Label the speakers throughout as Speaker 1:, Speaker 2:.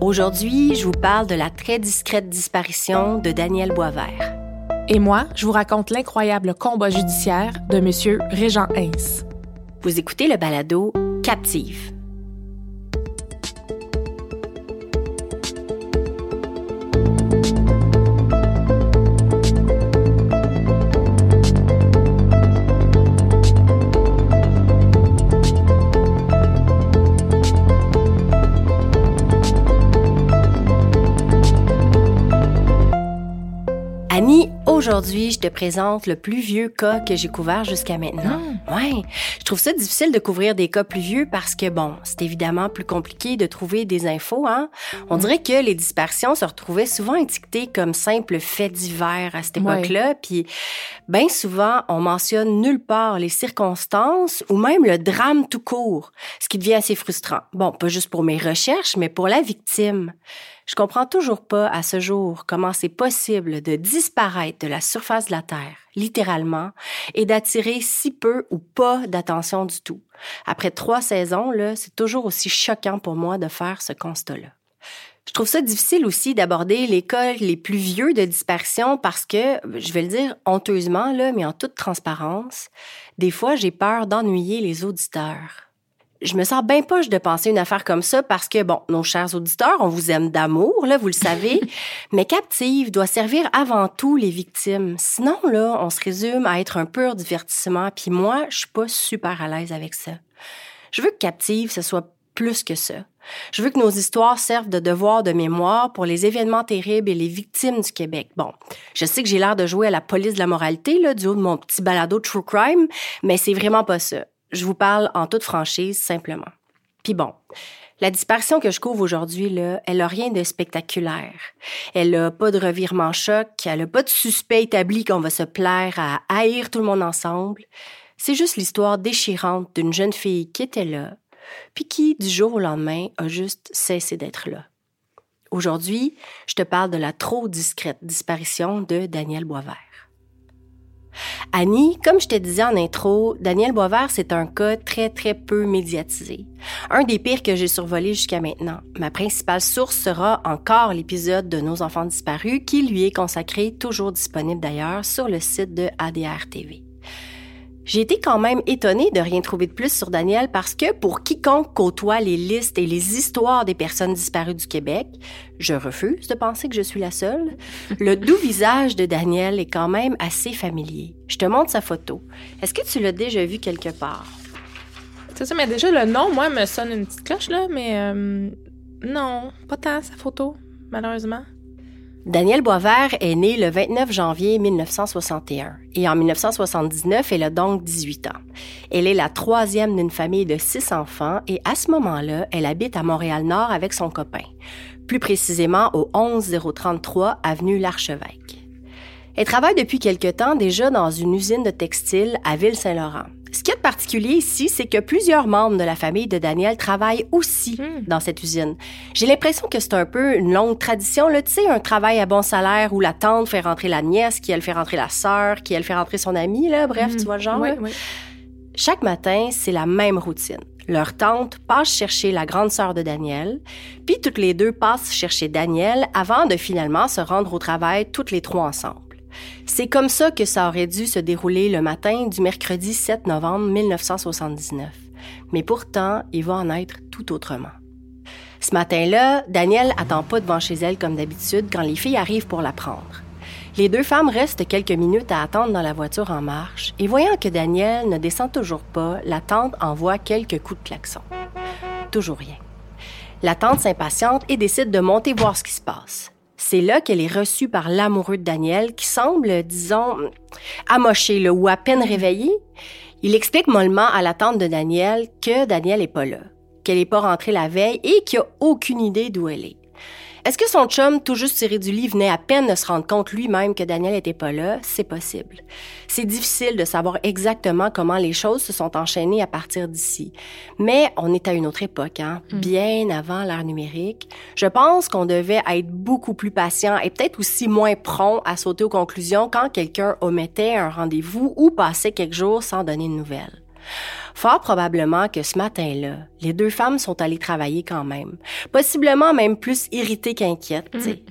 Speaker 1: Aujourd'hui, je vous parle de la très discrète disparition de Daniel Boisvert.
Speaker 2: Et moi, je vous raconte l'incroyable combat judiciaire de M. Régent Hins.
Speaker 1: Vous écoutez le balado Captive. Aujourd'hui, je te présente le plus vieux cas que j'ai couvert jusqu'à maintenant. Ouais, je trouve ça difficile de couvrir des cas plus vieux parce que bon, c'est évidemment plus compliqué de trouver des infos. Hein? On dirait que les disparitions se retrouvaient souvent étiquetées comme simples faits divers à cette époque-là, puis bien souvent on mentionne nulle part les circonstances ou même le drame tout court, ce qui devient assez frustrant. Bon, pas juste pour mes recherches, mais pour la victime. Je comprends toujours pas à ce jour comment c'est possible de disparaître de la surface de la Terre, littéralement, et d'attirer si peu ou pas d'attention du tout. Après trois saisons, là, c'est toujours aussi choquant pour moi de faire ce constat-là. Je trouve ça difficile aussi d'aborder les cas les plus vieux de disparition parce que, je vais le dire honteusement, là, mais en toute transparence, des fois, j'ai peur d'ennuyer les auditeurs je me sens bien poche de penser une affaire comme ça parce que, bon, nos chers auditeurs, on vous aime d'amour, là, vous le savez, mais Captive doit servir avant tout les victimes. Sinon, là, on se résume à être un pur divertissement, puis moi, je suis pas super à l'aise avec ça. Je veux que Captive, ce soit plus que ça. Je veux que nos histoires servent de devoir de mémoire pour les événements terribles et les victimes du Québec. Bon, je sais que j'ai l'air de jouer à la police de la moralité, là, du haut de mon petit balado True Crime, mais c'est vraiment pas ça. Je vous parle en toute franchise, simplement. Puis bon, la disparition que je couvre aujourd'hui, là, elle a rien de spectaculaire. Elle a pas de revirement choc, elle a pas de suspect établi qu'on va se plaire à haïr tout le monde ensemble. C'est juste l'histoire déchirante d'une jeune fille qui était là, puis qui, du jour au lendemain, a juste cessé d'être là. Aujourd'hui, je te parle de la trop discrète disparition de Daniel Boisvert. Annie, comme je te disais en intro, Daniel Boisvert, c'est un cas très, très peu médiatisé. Un des pires que j'ai survolé jusqu'à maintenant. Ma principale source sera encore l'épisode de Nos enfants disparus qui lui est consacré, toujours disponible d'ailleurs, sur le site de ADR TV. J'ai été quand même étonnée de rien trouver de plus sur Daniel parce que pour quiconque côtoie les listes et les histoires des personnes disparues du Québec, je refuse de penser que je suis la seule, le doux visage de Daniel est quand même assez familier. Je te montre sa photo. Est-ce que tu l'as déjà vu quelque part?
Speaker 2: C'est ça, mais déjà, le nom, moi, me sonne une petite cloche, là, mais euh, non, pas tant sa photo, malheureusement.
Speaker 1: Danielle Boisvert est née le 29 janvier 1961 et en 1979, elle a donc 18 ans. Elle est la troisième d'une famille de six enfants et à ce moment-là, elle habite à Montréal-Nord avec son copain, plus précisément au 11033 avenue L'Archevêque. Elle travaille depuis quelque temps déjà dans une usine de textile à Ville-Saint-Laurent. Ce qui est particulier ici, c'est que plusieurs membres de la famille de Daniel travaillent aussi
Speaker 2: Hmm.
Speaker 1: dans cette usine. J'ai l'impression que c'est un peu une longue tradition, là, tu sais, un travail à bon salaire où la tante fait rentrer la nièce, qui elle fait rentrer la sœur, qui elle fait rentrer son amie, là, bref, tu vois le genre.
Speaker 2: Oui,
Speaker 1: là?
Speaker 2: oui.
Speaker 1: Chaque matin, c'est la même routine. Leur tante passe chercher la grande sœur de Daniel, puis toutes les deux passent chercher Daniel avant de finalement se rendre au travail toutes les trois ensemble. C'est comme ça que ça aurait dû se dérouler le matin du mercredi 7 novembre 1979. Mais pourtant, il va en être tout autrement. Ce matin-là, Daniel attend pas devant chez elle comme d'habitude quand les filles arrivent pour la prendre. Les deux femmes restent quelques minutes à attendre dans la voiture en marche et voyant que Daniel ne descend toujours pas, la tante envoie quelques coups de klaxon. Toujours rien. La tante s'impatiente et décide de monter voir ce qui se passe. C'est là qu'elle est reçue par l'amoureux de Daniel qui semble, disons, amoché là, ou à peine réveillé. Il explique mollement à la tante de Daniel que Daniel est pas là, qu'elle est pas rentrée la veille et qu'il a aucune idée d'où elle est. Est-ce que son chum, tout juste tiré du lit, venait à peine de se rendre compte lui-même que Daniel était pas là? C'est possible. C'est difficile de savoir exactement comment les choses se sont enchaînées à partir d'ici. Mais on est à une autre époque, hein? bien avant l'ère numérique. Je pense qu'on devait être beaucoup plus patient et peut-être aussi moins prompt à sauter aux conclusions quand quelqu'un omettait un rendez-vous ou passait quelques jours sans donner de nouvelles. Fort probablement que ce matin-là, les deux femmes sont allées travailler quand même. Possiblement même plus irritées qu'inquiètes. tu sais.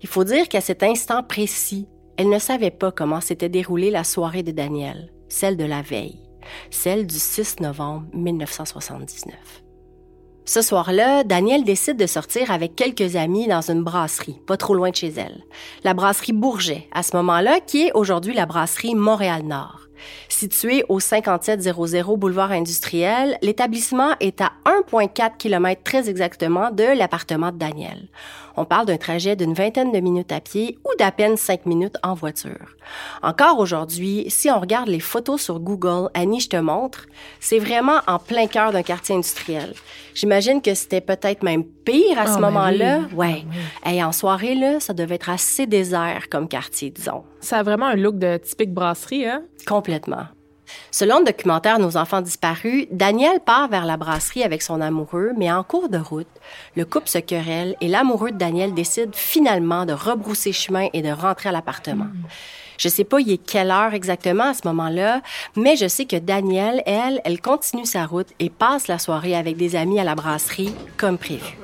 Speaker 1: Il faut dire qu'à cet instant précis, elles ne savaient pas comment s'était déroulée la soirée de Daniel, celle de la veille, celle du 6 novembre 1979. Ce soir-là, Daniel décide de sortir avec quelques amis dans une brasserie, pas trop loin de chez elle. La brasserie Bourget, à ce moment-là, qui est aujourd'hui la brasserie Montréal-Nord. Situé au 5700 boulevard industriel, l'établissement est à 1,4 km très exactement de l'appartement de Daniel. On parle d'un trajet d'une vingtaine de minutes à pied ou d'à peine cinq minutes en voiture. Encore aujourd'hui, si on regarde les photos sur Google, Annie, je te montre, c'est vraiment en plein cœur d'un quartier industriel. J'imagine que c'était peut-être même pire à ce
Speaker 2: Ah, ben
Speaker 1: moment-là.
Speaker 2: oui.
Speaker 1: Ouais. Et en soirée, là, ça devait être assez désert comme quartier, disons.
Speaker 2: Ça a vraiment un look de typique brasserie, hein?
Speaker 1: Complètement. Selon le documentaire Nos enfants disparus, Daniel part vers la brasserie avec son amoureux, mais en cours de route, le couple se querelle et l'amoureux de Daniel décide finalement de rebrousser chemin et de rentrer à l'appartement. Je sais pas il est quelle heure exactement à ce moment-là, mais je sais que Daniel, elle, elle continue sa route et passe la soirée avec des amis à la brasserie comme prévu.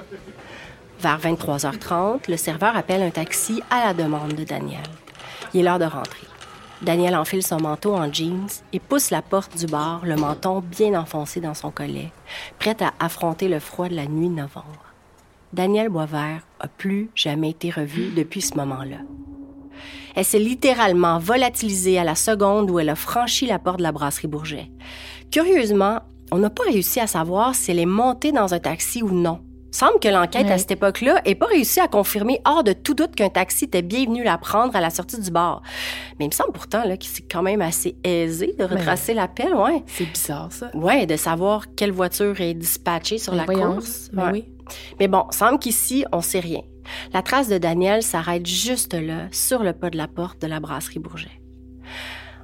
Speaker 1: Vers 23h30, le serveur appelle un taxi à la demande de Daniel. Il est l'heure de rentrer. Daniel enfile son manteau en jeans et pousse la porte du bar, le menton bien enfoncé dans son collet, prête à affronter le froid de la nuit novembre. Daniel Boisvert a plus jamais été revu depuis ce moment-là. Elle s'est littéralement volatilisée à la seconde où elle a franchi la porte de la brasserie Bourget. Curieusement, on n'a pas réussi à savoir si elle est montée dans un taxi ou non. Semble que l'enquête à cette époque-là n'ait pas réussi à confirmer hors de tout doute qu'un taxi était bien venu la prendre à la sortie du bar. Mais il me semble pourtant là, que c'est quand même assez aisé de retracer l'appel, ouais.
Speaker 2: C'est bizarre, ça.
Speaker 1: Ouais, de savoir quelle voiture est dispatchée sur la
Speaker 2: Ben Voyons.
Speaker 1: course.
Speaker 2: Ben
Speaker 1: Ouais.
Speaker 2: oui.
Speaker 1: Mais bon, semble qu'ici, on sait rien. La trace de Daniel s'arrête juste là, sur le pas de la porte de la brasserie Bourget.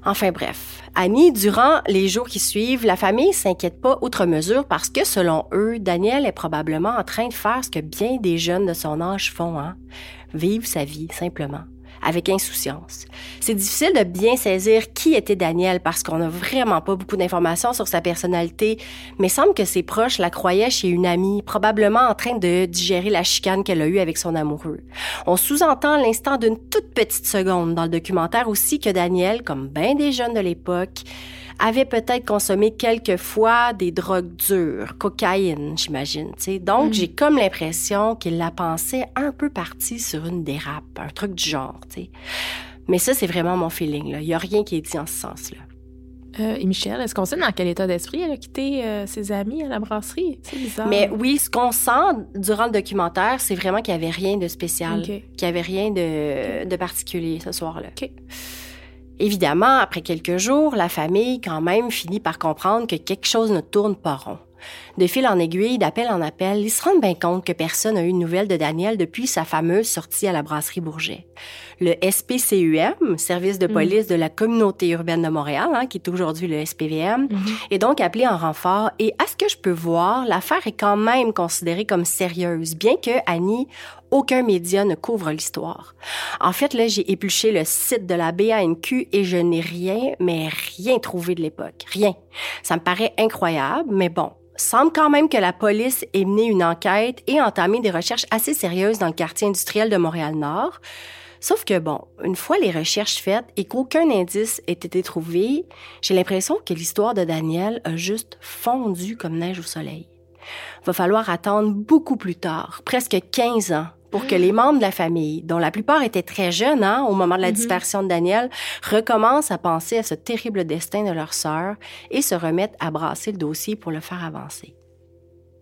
Speaker 1: Enfin bref, Annie, durant les jours qui suivent, la famille s'inquiète pas outre mesure parce que, selon eux, Daniel est probablement en train de faire ce que bien des jeunes de son âge font, hein? Vivre sa vie, simplement, avec insouciance. C'est difficile de bien saisir qui était Daniel parce qu'on n'a vraiment pas beaucoup d'informations sur sa personnalité, mais semble que ses proches la croyaient chez une amie, probablement en train de digérer la chicane qu'elle a eue avec son amoureux. On sous-entend l'instant d'une toute petite seconde dans le documentaire aussi que Daniel, comme bien des jeunes de l'époque, avait peut-être consommé quelques fois des drogues dures, cocaïne, j'imagine. Donc, j'ai comme l'impression qu'il la pensait un peu partie sur une dérape, un truc du genre. Mais ça, c'est vraiment mon feeling. là. Il n'y a rien qui est dit en ce sens-là.
Speaker 2: Euh, et Michel, est-ce qu'on sait dans quel état d'esprit elle a quitté euh, ses amis à la brasserie? C'est bizarre.
Speaker 1: Mais oui, ce qu'on sent durant le documentaire, c'est vraiment qu'il n'y avait rien de spécial, qu'il n'y avait rien de, de particulier ce soir-là.
Speaker 2: OK.
Speaker 1: Évidemment, après quelques jours, la famille quand même finit par comprendre que quelque chose ne tourne pas rond. De fil en aiguille, d'appel en appel, ils se rendent bien compte que personne n'a eu de nouvelles de Daniel depuis sa fameuse sortie à la brasserie Bourget. Le SPCUM, Service de police de la communauté urbaine de Montréal, hein, qui est aujourd'hui le SPVM, est donc appelé en renfort et à ce que je peux voir, l'affaire est quand même considérée comme sérieuse, bien que Annie, aucun média ne couvre l'histoire. En fait, là, j'ai épluché le site de la BANQ et je n'ai rien, mais rien trouvé de l'époque. Rien. Ça me paraît incroyable, mais bon, semble quand même que la police ait mené une enquête et entamé des recherches assez sérieuses dans le quartier industriel de Montréal-Nord. Sauf que bon, une fois les recherches faites et qu'aucun indice ait été trouvé, j'ai l'impression que l'histoire de Daniel a juste fondu comme neige au soleil. Va falloir attendre beaucoup plus tard, presque 15 ans, pour que les membres de la famille, dont la plupart étaient très jeunes hein, au moment de la disparition de Daniel, recommencent à penser à ce terrible destin de leur sœur et se remettent à brasser le dossier pour le faire avancer.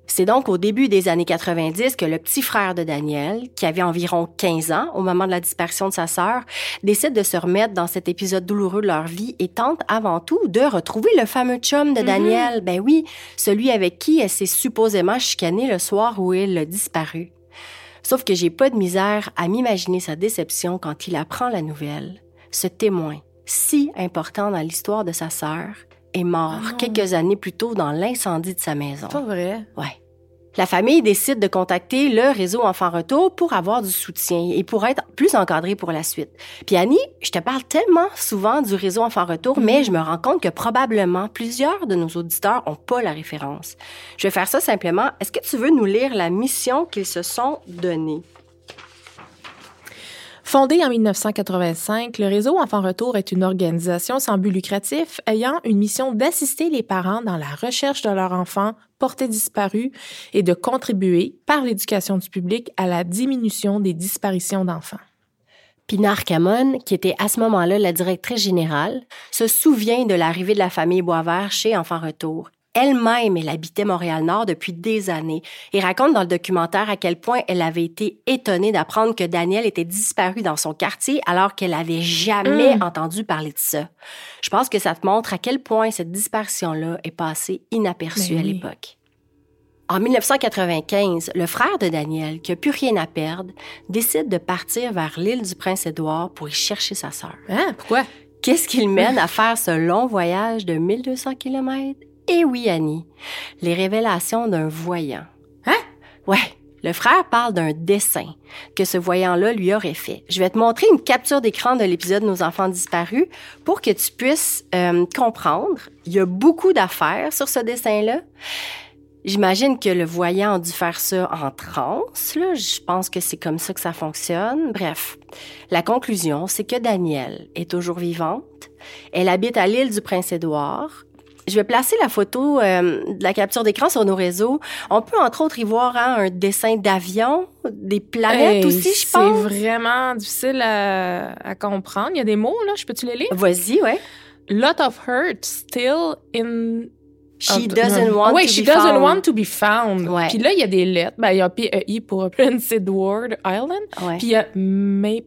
Speaker 1: C'est donc au début des années 90 que le petit frère de Daniel, qui avait environ 15 ans au moment de la disparition de sa sœur, décide de se remettre dans cet épisode douloureux de leur vie et tente avant tout de retrouver le fameux chum de Daniel. Ben oui, celui avec qui elle s'est supposément chicanée le soir où il a disparu. Sauf que j'ai pas de misère à m'imaginer sa déception quand il apprend la nouvelle. Ce témoin, si important dans l'histoire de sa sœur, est mort quelques années plus tôt dans l'incendie de sa maison.
Speaker 2: Pas vrai.
Speaker 1: Ouais. La famille décide de contacter le réseau Enfants Retour pour avoir du soutien et pour être plus encadré pour la suite. Puis Annie, je te parle tellement souvent du réseau Enfants Retour, mais je me rends compte que probablement plusieurs de nos auditeurs ont pas la référence. Je vais faire ça simplement. Est-ce que tu veux nous lire la mission qu'ils se sont donnée?
Speaker 2: Fondé en 1985, le réseau Enfants Retour est une organisation sans but lucratif ayant une mission d'assister les parents dans la recherche de leurs enfants portés disparus et de contribuer, par l'éducation du public, à la diminution des disparitions d'enfants.
Speaker 1: Pinar Camon, qui était à ce moment-là la directrice générale, se souvient de l'arrivée de la famille Boisvert chez Enfants Retour. Elle-même, elle habitait Montréal-Nord depuis des années et raconte dans le documentaire à quel point elle avait été étonnée d'apprendre que Daniel était disparu dans son quartier alors qu'elle avait jamais entendu parler de ça. Je pense que ça te montre à quel point cette disparition-là est passée inaperçue
Speaker 2: Ben
Speaker 1: à l'époque. En 1995, le frère de Daniel, qui a plus rien à perdre, décide de partir vers l'île du Prince-Édouard pour y chercher sa sœur.
Speaker 2: Hein? Pourquoi?
Speaker 1: Qu'est-ce qui le mène à faire ce long voyage de 1200 km? Eh oui, Annie, les révélations d'un voyant.
Speaker 2: Hein?
Speaker 1: Ouais, le frère parle d'un dessin que ce voyant-là lui aurait fait. Je vais te montrer une capture d'écran de l'épisode Nos enfants disparus pour que tu puisses euh, comprendre. Il y a beaucoup d'affaires sur ce dessin-là. J'imagine que le voyant a dû faire ça en transe. Là. Je pense que c'est comme ça que ça fonctionne. Bref, la conclusion, c'est que Danielle est toujours vivante. Elle habite à l'île du Prince-Édouard. Je vais placer la photo euh, de la capture d'écran sur nos réseaux. On peut entre autres y voir hein, un dessin d'avion, des planètes
Speaker 2: Hey,
Speaker 1: aussi, je pense.
Speaker 2: C'est vraiment difficile à, à comprendre. Il y a des mots, là. Je peux-tu les lire?
Speaker 1: Vas-y, ouais.
Speaker 2: Lot of hurt still in...
Speaker 1: She
Speaker 2: Ah,
Speaker 1: doesn't want
Speaker 2: Oui,
Speaker 1: to
Speaker 2: she
Speaker 1: be
Speaker 2: doesn't
Speaker 1: found.
Speaker 2: want to be found.
Speaker 1: Ouais.
Speaker 2: Puis là, il y a des lettres. Ben, il y a PEI pour Prince Edward Island.
Speaker 1: Ouais.
Speaker 2: Puis il y a Maple?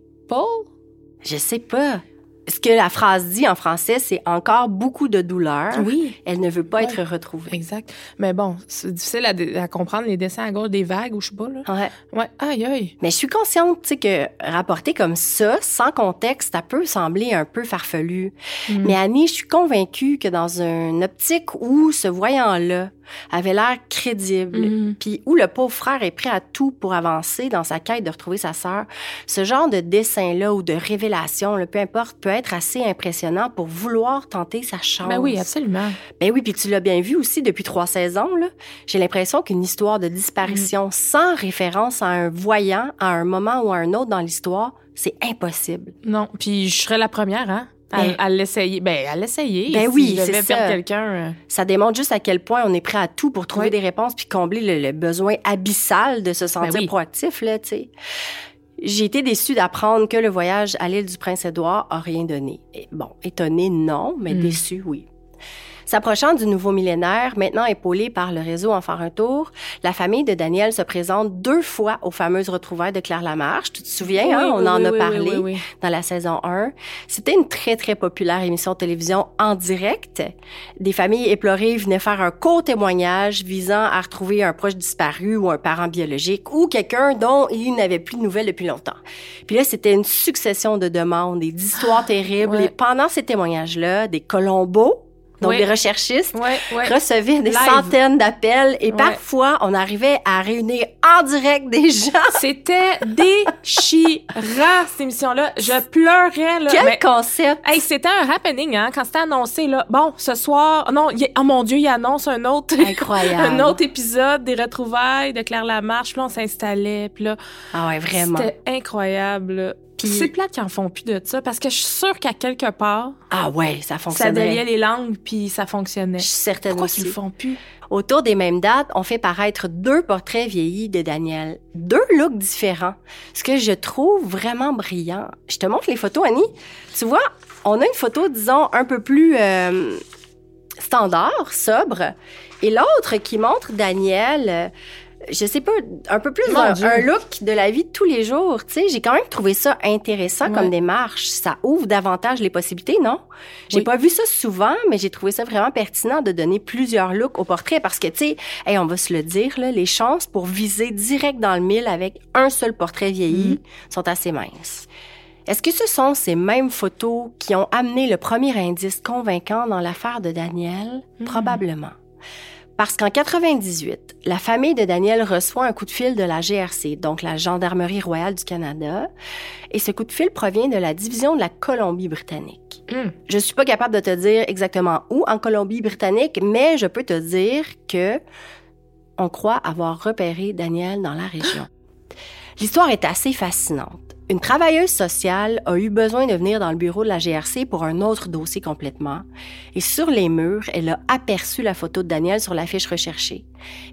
Speaker 1: Je sais pas. Ce que la phrase dit en français, c'est encore beaucoup de douleur.
Speaker 2: Oui.
Speaker 1: Elle ne veut pas
Speaker 2: Ouais.
Speaker 1: être retrouvée.
Speaker 2: Exact. Mais bon, c'est difficile à, comprendre les dessins à gauche des vagues ou je sais pas, là.
Speaker 1: Ouais.
Speaker 2: Ouais. Aïe, aïe.
Speaker 1: Mais je suis consciente, tu sais, que rapporter comme ça, sans contexte, ça peut sembler un peu farfelu.
Speaker 2: Mm.
Speaker 1: Mais Annie, je suis convaincue que dans une optique où ce voyant-là avait l'air crédible,
Speaker 2: Mhm.
Speaker 1: puis où le pauvre frère est prêt à tout pour avancer dans sa quête de retrouver sa sœur, ce genre de dessin-là ou de révélation, là, peu importe, peut être assez impressionnant pour vouloir tenter sa chance.
Speaker 2: Ben oui, absolument.
Speaker 1: Ben oui, puis tu l'as bien vu aussi depuis trois saisons. Là. J'ai l'impression qu'une histoire de disparition sans référence à un voyant à un moment ou à un autre dans l'histoire, c'est impossible.
Speaker 2: Non. Puis je serais la première, hein? À,
Speaker 1: Ben-
Speaker 2: à l'essayer. Ben, à l'essayer.
Speaker 1: Ben
Speaker 2: si
Speaker 1: oui, c'est ça.
Speaker 2: quelqu'un. euh,
Speaker 1: Ça démontre juste à quel point on est prêt à tout pour trouver des réponses puis combler le, le besoin abyssal de se sentir
Speaker 2: Ben oui.
Speaker 1: proactif, là, tu sais. J'ai été déçue d'apprendre que le voyage à l'île du Prince-Édouard a rien donné. Et bon, étonnée, non, mais
Speaker 2: Mm.
Speaker 1: déçue, oui. S'approchant du nouveau millénaire, maintenant épaulé par le réseau Enfant Retour, la famille de Daniel se présente deux fois aux fameuses retrouvailles de Claire Lamarche. Tu te souviens,
Speaker 2: Oui,
Speaker 1: hein? on
Speaker 2: oui,
Speaker 1: en
Speaker 2: oui,
Speaker 1: a parlé dans la saison 1. C'était une très, très populaire émission de télévision en direct. Des familles éplorées venaient faire un court témoignage visant à retrouver un proche disparu ou un parent biologique ou quelqu'un dont il n'avait plus de nouvelles depuis longtemps. Puis là, c'était une succession de demandes et d'histoires terribles.
Speaker 2: ouais.
Speaker 1: Et pendant ces témoignages-là, des Colombos, donc
Speaker 2: Oui.
Speaker 1: des recherchistes, recevaient des
Speaker 2: Live.
Speaker 1: centaines d'appels et parfois, on arrivait à réunir en direct des gens.
Speaker 2: C'était déchirant, cette émission-là. Je pleurais, là.
Speaker 1: Quel
Speaker 2: Mais-
Speaker 1: concept!
Speaker 2: Hey, c'était un happening, hein, quand c'était annoncé, là. Bon, ce soir, non, oh mon Dieu, il annonce un autre,
Speaker 1: Incroyable.
Speaker 2: un autre épisode des retrouvailles de Claire Lamarche. Puis là, on s'installait, puis là,
Speaker 1: Ah ouais, vraiment.
Speaker 2: c'était incroyable.
Speaker 1: Puis-
Speaker 2: C'est plate qu'ils en font plus de ça, parce que je suis sûre qu'à quelque part,
Speaker 1: Ah ouais, ça
Speaker 2: ça
Speaker 1: fonctionnait.
Speaker 2: déliait les langues, puis ça fonctionnait.
Speaker 1: Je suis certaine
Speaker 2: Pourquoi qu'ils le font plus?
Speaker 1: Autour des mêmes dates, on fait paraître deux portraits vieillis de Daniel. Deux looks différents. Ce que je trouve vraiment brillant. Je te montre les photos, Annie. Tu vois, on a une photo, disons, un peu plus euh, standard, sobre. Et l'autre qui montre Daniel, euh, je sais pas, un peu plus un, un look de la vie de tous les jours. Tu sais, j'ai quand même trouvé ça intéressant
Speaker 2: Ouais.
Speaker 1: comme démarche. Ça ouvre davantage les possibilités, non? J'ai
Speaker 2: Oui.
Speaker 1: pas vu ça souvent, mais j'ai trouvé ça vraiment pertinent de donner plusieurs looks au portrait parce que, tu sais, hey, on va se le dire, là, les chances pour viser direct dans le mille avec un seul portrait vieilli sont assez minces. Est-ce que ce sont ces mêmes photos qui ont amené le premier indice convaincant dans l'affaire de Daniel? Probablement. Parce qu'en 98, la famille de Daniel reçoit un coup de fil de la GRC, donc la Gendarmerie royale du Canada, et ce coup de fil provient de la division de la Colombie-Britannique.
Speaker 2: Hum.
Speaker 1: Je suis pas capable de te dire exactement où en Colombie-Britannique, mais je peux te dire que on croit avoir repéré Daniel dans la région. L'histoire est assez fascinante. Une travailleuse sociale a eu besoin de venir dans le bureau de la GRC pour un autre dossier complètement. Et sur les murs, elle a aperçu la photo de Daniel sur l'affiche recherchée.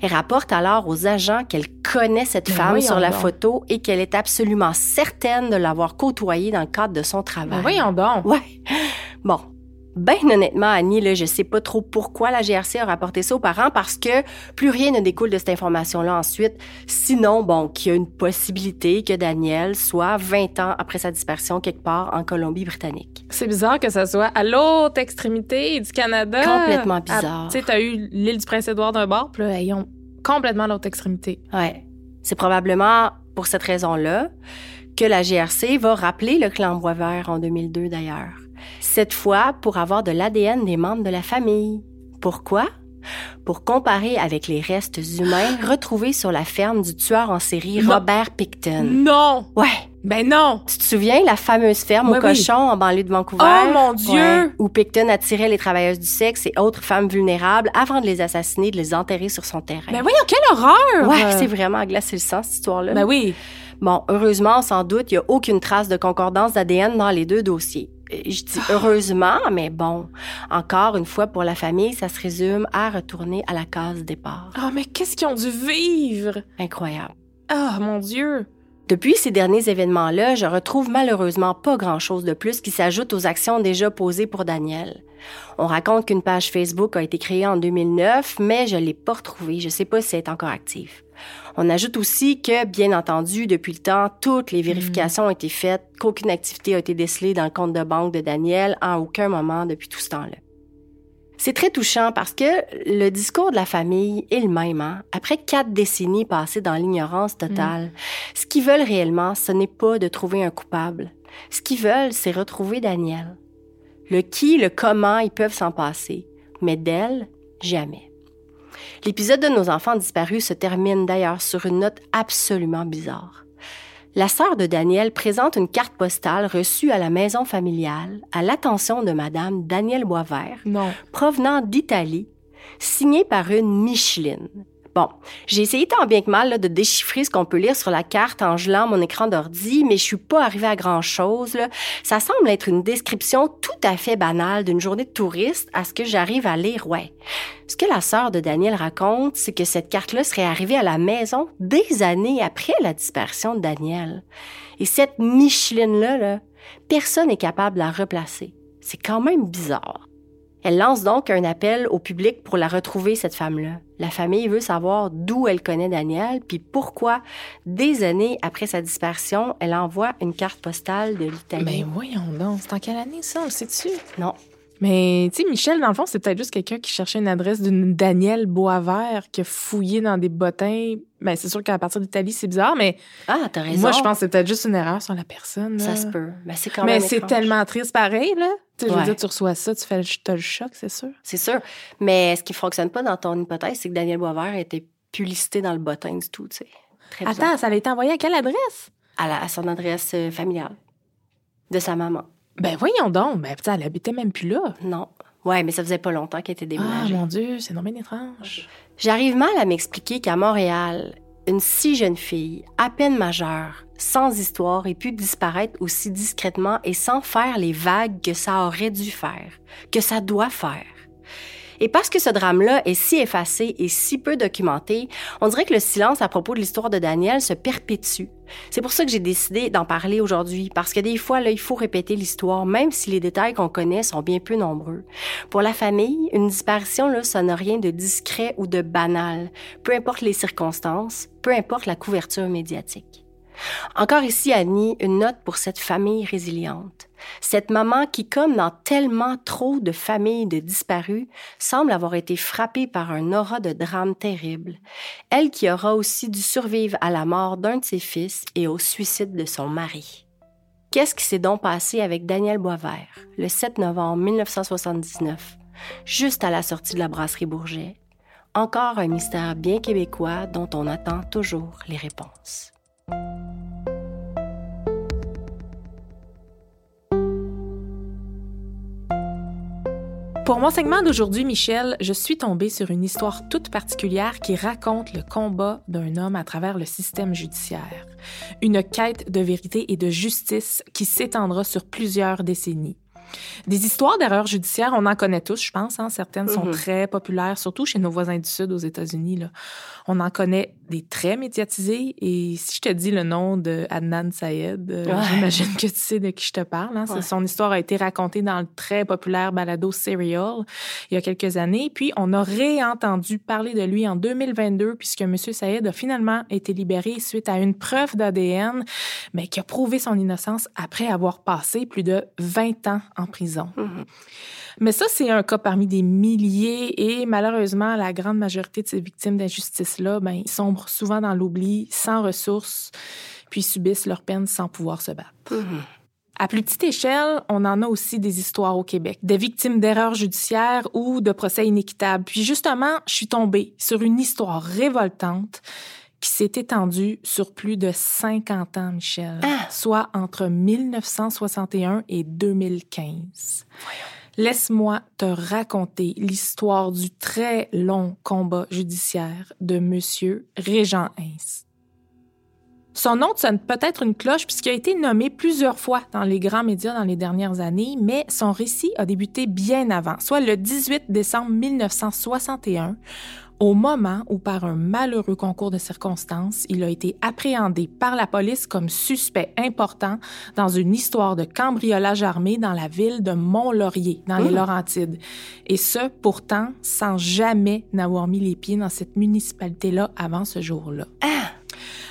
Speaker 1: Elle rapporte alors aux agents qu'elle connaît cette
Speaker 2: Ben
Speaker 1: femme sur la
Speaker 2: donc.
Speaker 1: photo et qu'elle est absolument certaine de l'avoir côtoyée dans le cadre de son travail.
Speaker 2: Ben voyons donc.
Speaker 1: Ouais. Bon. Ben honnêtement, Annie, là, je sais pas trop pourquoi la GRC a rapporté ça aux parents parce que plus rien ne découle de cette information-là ensuite. Sinon, bon, qu'il y a une possibilité que Daniel soit 20 ans après sa disparition quelque part en Colombie-Britannique.
Speaker 2: C'est bizarre que ça soit à l'autre extrémité du Canada.
Speaker 1: Complètement
Speaker 2: À-
Speaker 1: bizarre.
Speaker 2: Tu sais, t'as eu l'île du Prince-Édouard d'un bord, puis là, ils ont complètement l'autre extrémité.
Speaker 1: Ouais. C'est probablement pour cette raison-là que la GRC va rappeler le clan Boisvert en 2002 d'ailleurs. Cette fois pour avoir de l'ADN des membres de la famille. Pourquoi? Pour comparer avec les restes humains retrouvés sur la ferme du tueur en série
Speaker 2: Non.
Speaker 1: Robert Picton.
Speaker 2: Non!
Speaker 1: Ouais.
Speaker 2: Ben non!
Speaker 1: Tu te souviens la fameuse ferme
Speaker 2: Oui,
Speaker 1: aux
Speaker 2: oui.
Speaker 1: cochons en banlieue de Vancouver?
Speaker 2: Oh, mon Dieu!
Speaker 1: où Picton attirait les travailleuses du sexe et autres femmes vulnérables avant de les assassiner, de les enterrer sur son terrain.
Speaker 2: Ben voyons, quelle horreur!
Speaker 1: Ouais, c'est vraiment à glacer le sang, cette histoire-là.
Speaker 2: Ben oui.
Speaker 1: Bon, heureusement, sans doute, il n'y a aucune trace de concordance d'ADN dans les deux dossiers. Euh, Je dis heureusement, mais bon, encore une fois, pour la famille, ça se résume à retourner à la case départ.
Speaker 2: Oh, mais qu'est-ce qu'ils ont dû vivre?
Speaker 1: Incroyable.
Speaker 2: Oh, mon Dieu!
Speaker 1: Depuis ces derniers événements-là, je retrouve malheureusement pas grand-chose de plus qui s'ajoute aux actions déjà posées pour Daniel. On raconte qu'une page Facebook a été créée en 2009, mais je l'ai pas retrouvée. Je sais pas si elle est encore active. On ajoute aussi que, bien entendu, depuis le temps, toutes les vérifications ont été faites, qu'aucune activité a été décelée dans le compte de banque de Daniel en aucun moment depuis tout ce temps-là. C'est très touchant parce que le discours de la famille est le même. hein. Après quatre décennies passées dans l'ignorance totale, ce qu'ils veulent réellement, ce n'est pas de trouver un coupable. Ce qu'ils veulent, c'est retrouver Daniel. Le qui, le comment, ils peuvent s'en passer. Mais d'elle, jamais. L'épisode de nos enfants disparus se termine d'ailleurs sur une note absolument bizarre. La sœur de Daniel présente une carte postale reçue à la maison familiale à l'attention de Madame Danielle Boisvert,
Speaker 2: Non.
Speaker 1: provenant d'Italie, signée par une Micheline. Bon, j'ai essayé tant bien que mal de déchiffrer ce qu'on peut lire sur la carte en gelant mon écran d'ordi, mais je suis pas arrivée à grand-chose. Ça semble être une description tout à fait banale d'une journée de touriste à ce que j'arrive à lire, ouais. Ce que la sœur de Daniel raconte, c'est que cette carte-là serait arrivée à la maison des années après la disparition de Daniel. Et cette Micheline-là, là, personne n'est capable de la replacer. C'est quand même bizarre. Elle lance donc un appel au public pour la retrouver, cette femme-là. La famille veut savoir d'où elle connaît Daniel, puis pourquoi, des années après sa disparition, elle envoie une carte postale de l'Italie.
Speaker 2: Mais voyons donc, c'est en quelle année ça, on le sait-tu?
Speaker 1: Non,
Speaker 2: Mais, tu sais, Michel, dans le fond, c'est peut-être juste quelqu'un qui cherchait une adresse d'une Danielle Boisvert qui a fouillé dans des bottins. Ben, c'est sûr qu'à partir d'Italie, c'est bizarre, mais
Speaker 1: Ah, t'as raison.
Speaker 2: moi, je pense que c'est peut-être juste une erreur sur la personne. là.
Speaker 1: Ça se peut. Mais c'est quand
Speaker 2: Mais
Speaker 1: même
Speaker 2: c'est
Speaker 1: étrange.
Speaker 2: tellement triste pareil, là. Tu sais, je veux dire, tu reçois ça, tu fais le, t'as le choc, c'est sûr.
Speaker 1: C'est sûr. Mais ce qui fonctionne pas dans ton hypothèse, c'est que Daniel Boisvert était plus listé dans le bottin du tout, tu sais. Très bizarre.
Speaker 2: Attends, ça a été envoyé à quelle adresse?
Speaker 1: À, la- à son adresse euh, familiale. De sa maman.
Speaker 2: Ben, voyons donc. Ben, putain, elle habitait même plus là.
Speaker 1: Non. Ouais, mais ça faisait pas longtemps qu'elle était
Speaker 2: Ah,
Speaker 1: déménagée.
Speaker 2: mon Dieu, c'est non bien étrange.
Speaker 1: J'arrive mal à m'expliquer qu'à Montréal, une si jeune fille, à peine majeure, sans histoire, ait pu disparaître aussi discrètement et sans faire les vagues que ça aurait dû faire, que ça doit faire. Et parce que ce drame-là est si effacé et si peu documenté, on dirait que le silence à propos de l'histoire de Daniel se perpétue. C'est pour ça que j'ai décidé d'en parler aujourd'hui, parce que des fois, là, il faut répéter l'histoire, même si les détails qu'on connaît sont bien peu nombreux. Pour la famille, une disparition, là, ça n'a rien de discret ou de banal, peu importe les circonstances, peu importe la couverture médiatique. Encore ici, Annie, une note pour cette famille résiliente. Cette maman qui, comme dans tellement trop de familles de disparus, semble avoir été frappée par un aura de drame terrible. Elle qui aura aussi dû survivre à la mort d'un de ses fils et au suicide de son mari. Qu'est-ce qui s'est donc passé avec Daniel Boisvert le 7 novembre 1979, juste à la sortie de la brasserie Bourget? Encore un mystère bien québécois dont on attend toujours les réponses.
Speaker 2: Pour mon segment d'aujourd'hui, Michel, je suis tombée sur une histoire toute particulière qui raconte le combat d'un homme à travers le système judiciaire. Une quête de vérité et de justice qui s'étendra sur plusieurs décennies. Des histoires d'erreurs judiciaires, on en connaît tous, je pense. Hein? Certaines sont
Speaker 1: Mhm.
Speaker 2: très populaires, surtout chez nos voisins du Sud aux États-Unis. On en connaît des très médiatisés. Et si je te dis le nom de Adnan Syed, euh,
Speaker 1: Ouais.
Speaker 2: j'imagine que tu sais de qui je te parle. Hein?
Speaker 1: Ouais.
Speaker 2: Son histoire a été racontée dans le très populaire balado Serial il y a quelques années. Puis on a réentendu parler de lui en 2022 puisque M. Syed a finalement été libéré suite à une preuve d'ADN, mais qui a prouvé son innocence après avoir passé plus de 20 ans en prison.
Speaker 1: Mhm.
Speaker 2: Mais ça, c'est un cas parmi des milliers et malheureusement, la grande majorité de ces victimes d'injustice-là, ben, ils sombrent souvent dans l'oubli, sans ressources, puis subissent leur peine sans pouvoir se battre.
Speaker 1: Mhm.
Speaker 2: À plus petite échelle, on en a aussi des histoires au Québec, des victimes d'erreurs judiciaires ou de procès inéquitables. Puis justement, je suis tombée sur une histoire révoltante qui s'est étendue sur plus de 50 ans, Michel,
Speaker 1: Ah!
Speaker 2: soit entre 1961 et 2015. Laisse-moi te raconter l'histoire du très long combat judiciaire de Monsieur Régent Hins. Son nom sonne peut-être une cloche puisqu'il a été nommé plusieurs fois dans les grands médias dans les dernières années, mais son récit a débuté bien avant, soit le 18 décembre 1961, au moment où, par un malheureux concours de circonstances, il a été appréhendé par la police comme suspect important dans une histoire de cambriolage armé dans la ville de Mont-Laurier, dans les
Speaker 1: Mmh.
Speaker 2: Laurentides. Et ce, pourtant, sans jamais n'avoir mis les pieds dans cette municipalité-là avant ce jour-là.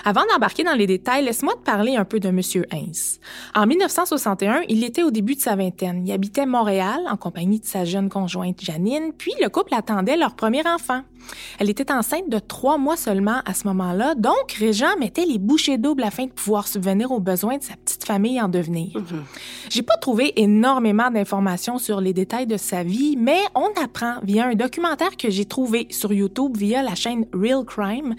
Speaker 2: Avant d'embarquer dans les détails, laisse-moi te parler un peu de M. Heinz. En 1961, il était au début de sa vingtaine. Il habitait Montréal en compagnie de sa jeune conjointe Janine, puis le couple attendait leur premier enfant. Elle était enceinte de trois mois seulement à ce moment-là, donc Régent mettait les bouchées doubles afin de pouvoir subvenir aux besoins de sa petite famille en devenir.
Speaker 1: Mhm.
Speaker 2: J'ai pas trouvé énormément d'informations sur les détails de sa vie, mais on apprend via un documentaire que j'ai trouvé sur YouTube via la chaîne Real Crime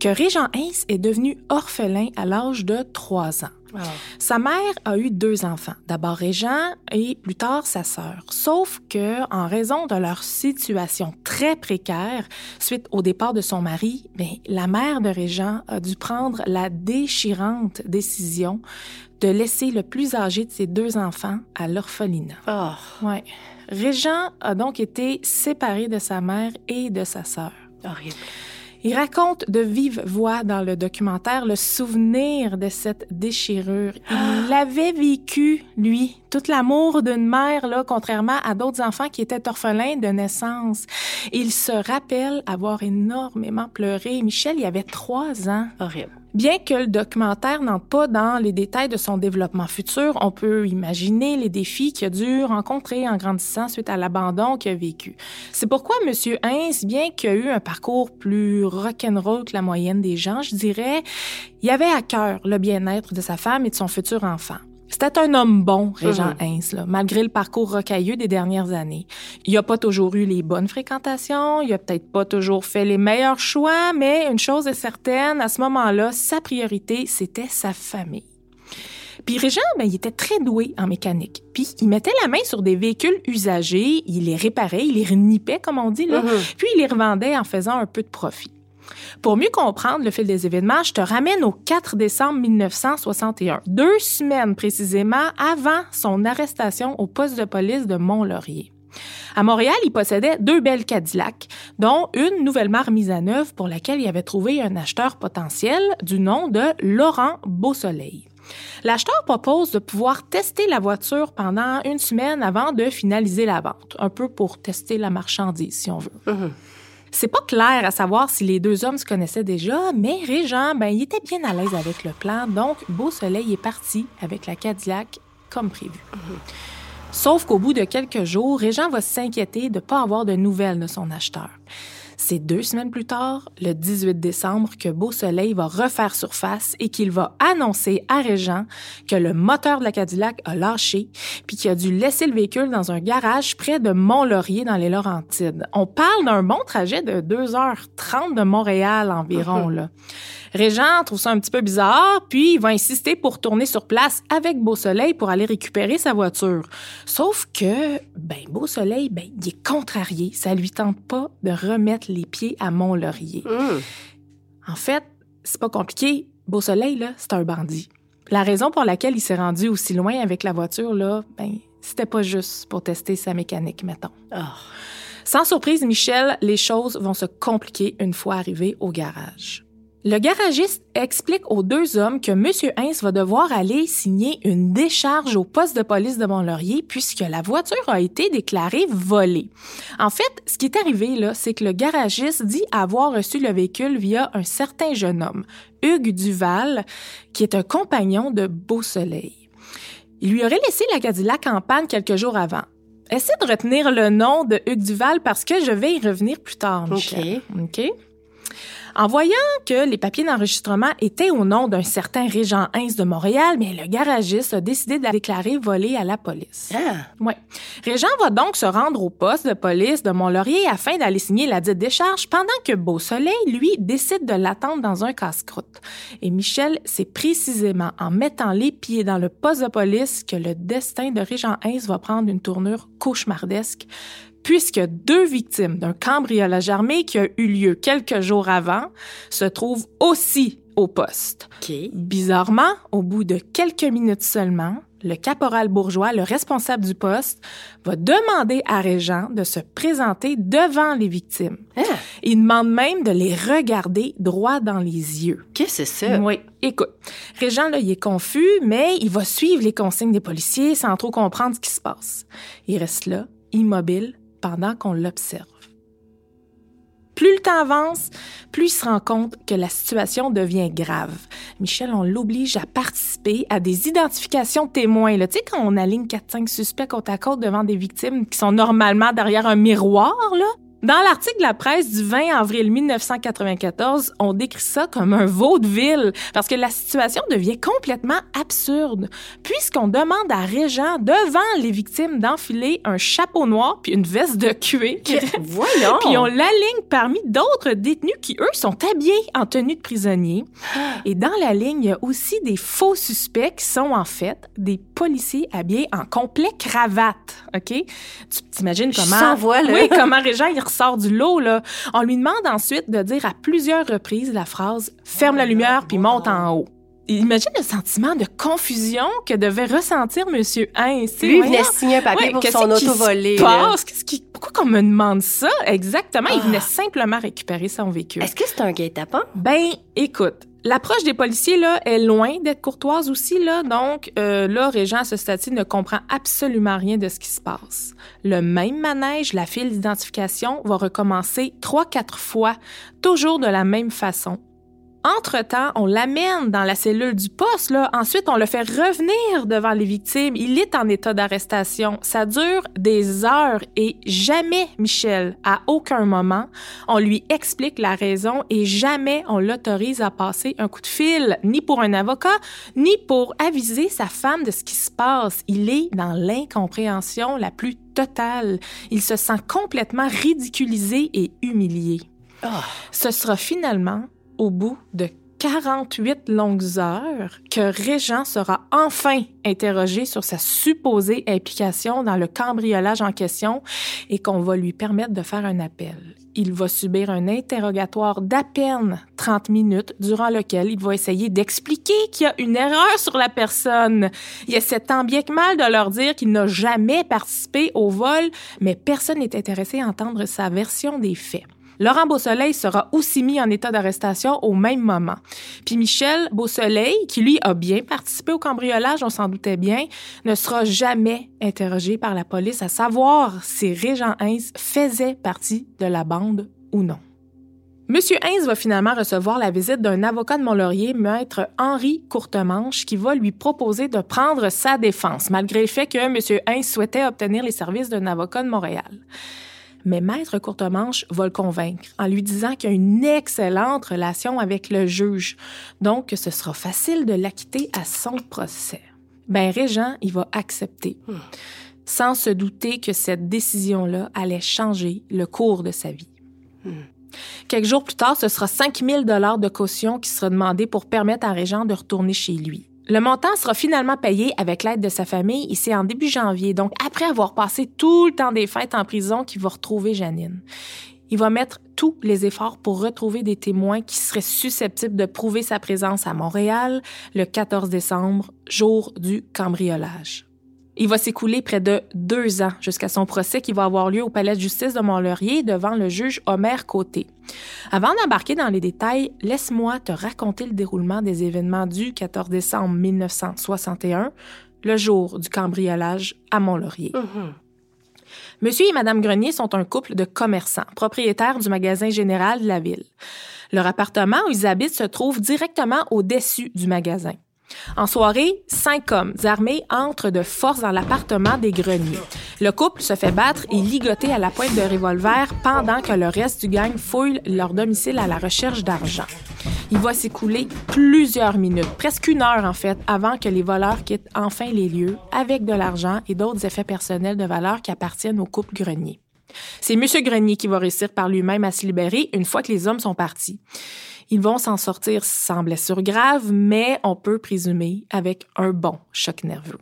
Speaker 2: que Régent Heinz est devenu orphelin à l'âge de 3 ans. Sa mère a eu deux enfants, d'abord Régent et plus tard sa sœur. Sauf que, en raison de leur situation très précaire, suite au départ de son mari, ben, la mère de Régent a dû prendre la déchirante décision de laisser le plus âgé de ses deux enfants à l'orphelinat.
Speaker 1: Oh,
Speaker 2: Ouais. Régent a donc été séparé de sa mère et de sa sœur.
Speaker 1: horrible.
Speaker 2: Il raconte de vive voix dans le documentaire le souvenir de cette déchirure. Il l'avait vécu, lui, tout l'amour d'une mère, là, contrairement à d'autres enfants qui étaient orphelins de naissance. Il se rappelle avoir énormément pleuré. Michel, il avait trois ans.
Speaker 1: Horrible.
Speaker 2: Bien que le documentaire n'entre pas dans les détails de son développement futur, on peut imaginer les défis qu'il a dû rencontrer en grandissant suite à l'abandon qu'il a vécu. C'est pourquoi M. Heinz, bien qu'il ait eu un parcours plus rock'n'roll que la moyenne des gens, je dirais, il avait à cœur le bien-être de sa femme et de son futur enfant. C'était un homme bon, Régent Heinz, là, malgré le parcours rocailleux des dernières années. Il a pas toujours eu les bonnes fréquentations, il a peut-être pas toujours fait les meilleurs choix, mais une chose est certaine, à ce moment-là, sa priorité, c'était sa famille. Puis Régent, ben, il était très doué en mécanique. Puis il mettait la main sur des véhicules usagés, il les réparait, il les renipait, comme on dit, là, puis il les revendait en faisant un peu de profit. Pour mieux comprendre le fil des événements, je te ramène au 4 décembre 1961, deux semaines précisément avant son arrestation au poste de police de Mont-Laurier. À Montréal, il possédait deux belles Cadillacs, dont une nouvellement remise à neuf pour laquelle il avait trouvé un acheteur potentiel du nom de Laurent Beausoleil. L'acheteur propose de pouvoir tester la voiture pendant une semaine avant de finaliser la vente, un peu pour tester la marchandise, si on veut. C'est pas clair à savoir si les deux hommes se connaissaient déjà, mais Régent, ben, il était bien à l'aise avec le plan, donc Beau Soleil est parti avec la Cadillac comme prévu. Sauf qu'au bout de quelques jours, Régent va s'inquiéter de ne pas avoir de nouvelles de son acheteur. C'est deux semaines plus tard, le 18 décembre, que Beau Soleil va refaire surface et qu'il va annoncer à Régent que le moteur de la Cadillac a lâché puis qu'il a dû laisser le véhicule dans un garage près de Mont-Laurier dans les Laurentides. On parle d'un bon trajet de 2h30 de Montréal environ, là. Régent trouve ça un petit peu bizarre, puis il va insister pour tourner sur place avec Beau Soleil pour aller récupérer sa voiture. Sauf que, ben, Beau Soleil, ben, il est contrarié. Ça lui tente pas de remettre les pieds à Mont-Laurier. En fait, c'est pas compliqué. Beau Soleil, là, c'est un bandit. La raison pour laquelle il s'est rendu aussi loin avec la voiture, là, ben, c'était pas juste pour tester sa mécanique, mettons. Sans surprise, Michel, les choses vont se compliquer une fois arrivé au garage. Le garagiste explique aux deux hommes que M. Heinz va devoir aller signer une décharge au poste de police de Mont-Laurier puisque la voiture a été déclarée volée. En fait, ce qui est arrivé, là, c'est que le garagiste dit avoir reçu le véhicule via un certain jeune homme, Hugues Duval, qui est un compagnon de Beau Soleil. Il lui aurait laissé la Cadillac en panne quelques jours avant. Essaie de retenir le nom de Hugues Duval parce que je vais y revenir plus tard, Michel. OK? En voyant que les papiers d'enregistrement étaient au nom d'un certain Régent Heinz de Montréal, mais le garagiste a décidé de la déclarer volée à la police.
Speaker 1: Ah.
Speaker 2: Ouais. Régent va donc se rendre au poste de police de Mont-Laurier afin d'aller signer la dite décharge pendant que Beau Soleil, lui, décide de l'attendre dans un casse-croûte. Et Michel, c'est précisément en mettant les pieds dans le poste de police que le destin de Régent Heinz va prendre une tournure cauchemardesque puisque deux victimes d'un cambriolage armé qui a eu lieu quelques jours avant se trouvent aussi au poste. Bizarrement, au bout de quelques minutes seulement, le caporal bourgeois, le responsable du poste, va demander à Régent de se présenter devant les victimes.
Speaker 1: Ah.
Speaker 2: Il demande même de les regarder droit dans les yeux.
Speaker 1: Qu'est-ce que c'est ça?
Speaker 2: Oui. Écoute, Régent, là, il est confus, mais il va suivre les consignes des policiers sans trop comprendre ce qui se passe. Il reste là, immobile, pendant qu'on l'observe. Plus le temps avance, plus il se rend compte que la situation devient grave. Michel, on l'oblige à participer à des identifications témoins. Là. Tu sais, quand on aligne 4-5 suspects côte à côte devant des victimes qui sont normalement derrière un miroir, là, dans l'article de la presse du 20 avril 1994, on décrit ça comme un vaudeville parce que la situation devient complètement absurde puisqu'on demande à Régent devant les victimes d'enfiler un chapeau noir puis une veste de cuir.
Speaker 1: Voyons.
Speaker 2: Puis on l'aligne parmi d'autres détenus qui, eux, sont habillés en tenue de prisonnier. Et dans la ligne, il y a aussi des faux suspects qui sont en fait des policiers habillés en complet cravate. OK? Tu t'imagines comment...
Speaker 1: vois, là.
Speaker 2: Oui, comment Régent, il ressort du lot, là. On lui demande ensuite de dire à plusieurs reprises la phrase « ferme la lumière puis monte en haut ». imagine le sentiment de confusion que devait ressentir Monsieur Heinz.
Speaker 1: Lui, il venait signer un papier pour son auto volé.
Speaker 2: Pourquoi qu'on me demande ça? Exactement Il venait simplement récupérer son véhicule.
Speaker 1: Est-ce que c'est un guet-apens?
Speaker 2: Ben, écoute, L'approche des policiers là est loin d'être courtoise aussi là, donc euh, là Régent ce stade ne comprend absolument rien de ce qui se passe. Le même manège, la file d'identification va recommencer trois quatre fois, toujours de la même façon. Entre-temps, on l'amène dans la cellule du poste, là. Ensuite, on le fait revenir devant les victimes. Il est en état d'arrestation. Ça dure des heures et jamais, Michel, à aucun moment, on lui explique la raison et jamais on l'autorise à passer un coup de fil, ni pour un avocat, ni pour aviser sa femme de ce qui se passe. Il est dans l'incompréhension la plus totale. Il se sent complètement ridiculisé et humilié.
Speaker 1: Ah.
Speaker 2: Ce sera finalement au bout de 48 longues heures que Régent sera enfin interrogé sur sa supposée implication dans le cambriolage en question et qu'on va lui permettre de faire un appel. Il va subir un interrogatoire d'à peine 30 minutes durant lequel il va essayer d'expliquer qu'il y a une erreur sur la personne. Il essaie tant bien que mal de leur dire qu'il n'a jamais participé au vol, mais personne n'est intéressé à entendre sa version des faits. Laurent Beausoleil sera aussi mis en état d'arrestation au même moment. Puis Michel Beausoleil, qui lui a bien participé au cambriolage, on s'en doutait bien, ne sera jamais interrogé par la police à savoir si Régent Heinz faisait partie de la bande ou non. Monsieur Heinz va finalement recevoir la visite d'un avocat de Mont-Laurier, maître Henri Courtemanche, qui va lui proposer de prendre sa défense, malgré le fait que Monsieur Heinz souhaitait obtenir les services d'un avocat de Montréal. Mais Maître Courtemanche va le convaincre en lui disant qu'il a une excellente relation avec le juge, donc que ce sera facile de l'acquitter à son procès. Ben, Régent, il va accepter, sans se douter que cette décision-là allait changer le cours de sa vie. Quelques jours plus tard, ce sera 5 000 de caution qui sera demandé pour permettre à Régent de retourner chez lui. Le montant sera finalement payé avec l'aide de sa famille c'est en début janvier, donc après avoir passé tout le temps des fêtes en prison qu'il va retrouver Janine. Il va mettre tous les efforts pour retrouver des témoins qui seraient susceptibles de prouver sa présence à Montréal le 14 décembre, jour du cambriolage. Il va s'écouler près de deux ans jusqu'à son procès qui va avoir lieu au Palais de justice de Mont-Laurier devant le juge Homer Côté. Avant d'embarquer dans les détails, laisse-moi te raconter le déroulement des événements du 14 décembre 1961, le jour du cambriolage à Mont-Laurier. Monsieur et Madame Grenier sont un couple de commerçants, propriétaires du magasin général de la ville. Leur appartement où ils habitent se trouve directement au-dessus du magasin. En soirée, cinq hommes armés entrent de force dans l'appartement des greniers. Le couple se fait battre et ligoter à la pointe de revolver pendant que le reste du gang fouille leur domicile à la recherche d'argent. Il va s'écouler plusieurs minutes, presque une heure en fait, avant que les voleurs quittent enfin les lieux avec de l'argent et d'autres effets personnels de valeur qui appartiennent au couple grenier. C'est M. Grenier qui va réussir par lui-même à se libérer une fois que les hommes sont partis. Ils vont s'en sortir sans blessure grave, mais on peut présumer avec un bon choc nerveux.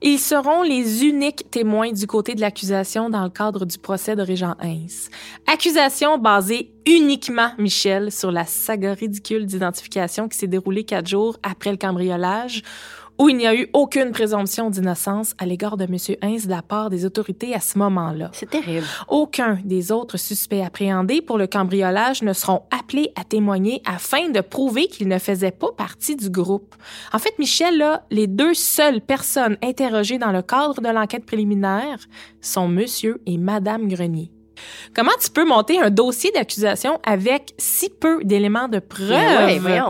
Speaker 2: Ils seront les uniques témoins du côté de l'accusation dans le cadre du procès de Régent Heinz. Accusation basée uniquement, Michel, sur la saga ridicule d'identification qui s'est déroulée quatre jours après le cambriolage, où il n'y a eu aucune présomption d'innocence à l'égard de M. Heinz de la part des autorités à ce moment-là.
Speaker 1: C'est terrible.
Speaker 2: Aucun des autres suspects appréhendés pour le cambriolage ne seront appelés à témoigner afin de prouver qu'ils ne faisaient pas partie du groupe. En fait, Michel, là, les deux seules personnes interrogées dans le cadre de l'enquête préliminaire sont Monsieur et Madame Grenier. Comment tu peux monter un dossier d'accusation avec si peu d'éléments de preuve?
Speaker 1: Ben ouais.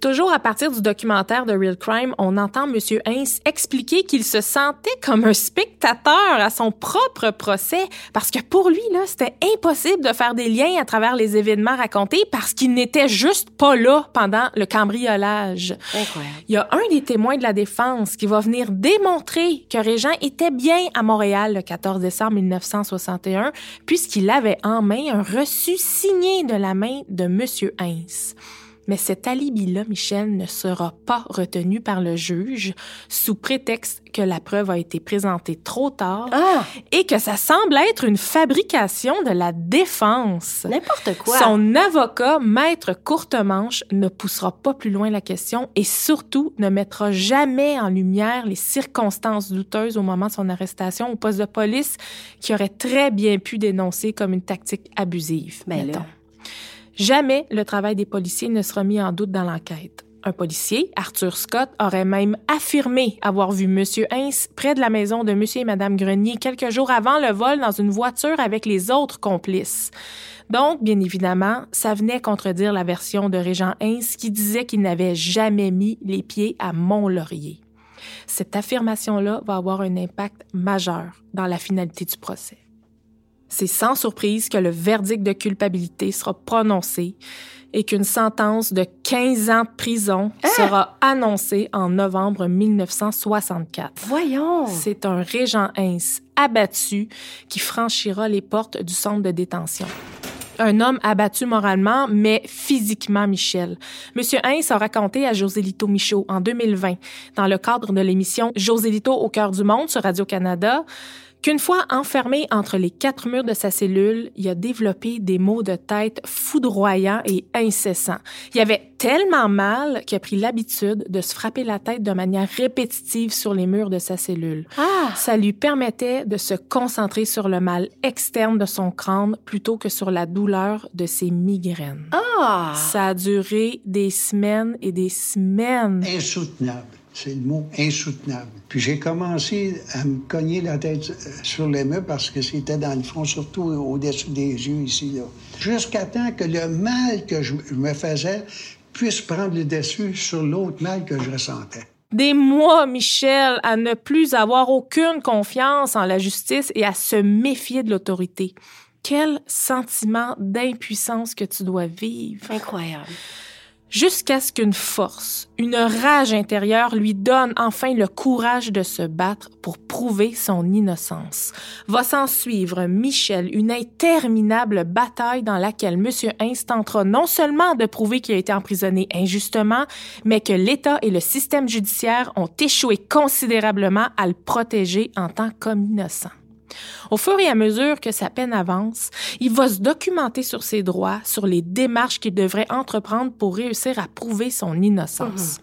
Speaker 2: Toujours à partir du documentaire de Real Crime, on entend M. Heinz expliquer qu'il se sentait comme un spectateur à son propre procès parce que pour lui, là, c'était impossible de faire des liens à travers les événements racontés parce qu'il n'était juste pas là pendant le cambriolage.
Speaker 1: Incroyable.
Speaker 2: Il y a un des témoins de la défense qui va venir démontrer que Régent était bien à Montréal le 14 décembre 1961 puisqu'il avait en main un reçu signé de la main de M. Heinz. Mais cet alibi-là, Michel, ne sera pas retenu par le juge sous prétexte que la preuve a été présentée trop tard
Speaker 1: Ah!
Speaker 2: et que ça semble être une fabrication de la défense.
Speaker 1: N'importe quoi.
Speaker 2: Son avocat, Maître Courtemanche, ne poussera pas plus loin la question et surtout ne mettra jamais en lumière les circonstances douteuses au moment de son arrestation au poste de police qui aurait très bien pu dénoncer comme une tactique abusive.
Speaker 1: Ben
Speaker 2: mettons.
Speaker 1: là.
Speaker 2: Jamais le travail des policiers ne sera mis en doute dans l'enquête. Un policier, Arthur Scott, aurait même affirmé avoir vu M. Heinz près de la maison de M. et Mme Grenier quelques jours avant le vol dans une voiture avec les autres complices. Donc, bien évidemment, ça venait contredire la version de Régent Heinz qui disait qu'il n'avait jamais mis les pieds à Mont-Laurier. Cette affirmation-là va avoir un impact majeur dans la finalité du procès. C'est sans surprise que le verdict de culpabilité sera prononcé et qu'une sentence de 15 ans de prison sera annoncée en novembre 1964.
Speaker 1: Voyons.
Speaker 2: C'est un régent Heinz abattu qui franchira les portes du centre de détention. Un homme abattu moralement, mais physiquement, Michel. Monsieur Heinz a raconté à Josélito Michaud en 2020, dans le cadre de l'émission Josélito au cœur du monde sur Radio-Canada, qu'une fois enfermé entre les quatre murs de sa cellule, il a développé des maux de tête foudroyants et incessants. Il avait tellement mal qu'il a pris l'habitude de se frapper la tête de manière répétitive sur les murs de sa cellule.
Speaker 1: Ah!
Speaker 2: Ça lui permettait de se concentrer sur le mal externe de son crâne plutôt que sur la douleur de ses migraines.
Speaker 1: Ah!
Speaker 2: Ça a duré des semaines et des semaines.
Speaker 3: insoutenable. C'est le mot insoutenable. Puis j'ai commencé à me cogner la tête euh, sur les murs parce que c'était dans le front, surtout au-dessus des yeux ici. là. Jusqu'à temps que le mal que je je me faisais puisse prendre le dessus sur l'autre mal que je ressentais.
Speaker 2: Des mois, Michel, à ne plus avoir aucune confiance en la justice et à se méfier de l'autorité. Quel sentiment d'impuissance que tu dois vivre.
Speaker 1: Incroyable.
Speaker 2: Jusqu'à ce qu'une force, une rage intérieure lui donne enfin le courage de se battre pour prouver son innocence. Va s'en suivre, Michel, une interminable bataille dans laquelle M. Heinz tentera non seulement de prouver qu'il a été emprisonné injustement, mais que l'État et le système judiciaire ont échoué considérablement à le protéger en tant qu'homme innocent. Au fur et à mesure que sa peine avance, il va se documenter sur ses droits, sur les démarches qu'il devrait entreprendre pour réussir à prouver son innocence.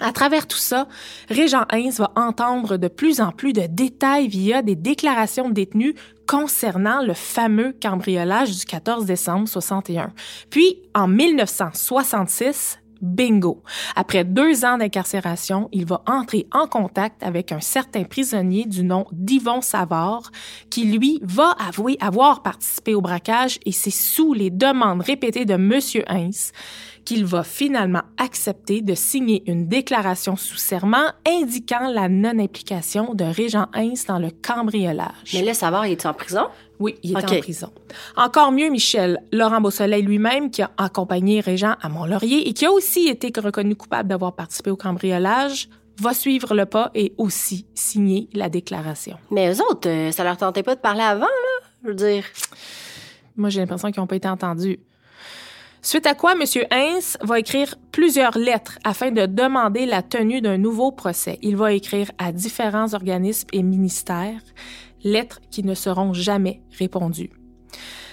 Speaker 2: À travers tout ça, Régent Heinz va entendre de plus en plus de détails via des déclarations de détenus concernant le fameux cambriolage du 14 décembre 61. Puis, en 1966, Bingo. Après deux ans d'incarcération, il va entrer en contact avec un certain prisonnier du nom d'Yvon Savard, qui lui va avouer avoir participé au braquage et c'est sous les demandes répétées de Monsieur Heinz qu'il va finalement accepter de signer une déclaration sous serment indiquant la non-implication de Régent Heinz dans le cambriolage.
Speaker 1: Mais là, Savard, il est en prison?
Speaker 2: Oui, il est en prison. Encore mieux, Michel, Laurent Beausoleil lui-même, qui a accompagné Régent à Mont-Laurier et qui a aussi été reconnu coupable d'avoir participé au cambriolage, va suivre le pas et aussi signer la déclaration.
Speaker 1: Mais eux autres, euh, ça leur tentait pas de parler avant, là? Je veux dire.
Speaker 2: Moi, j'ai l'impression qu'ils n'ont pas été entendus. Suite à quoi, M. Heinz va écrire plusieurs lettres afin de demander la tenue d'un nouveau procès. Il va écrire à différents organismes et ministères, lettres qui ne seront jamais répondues.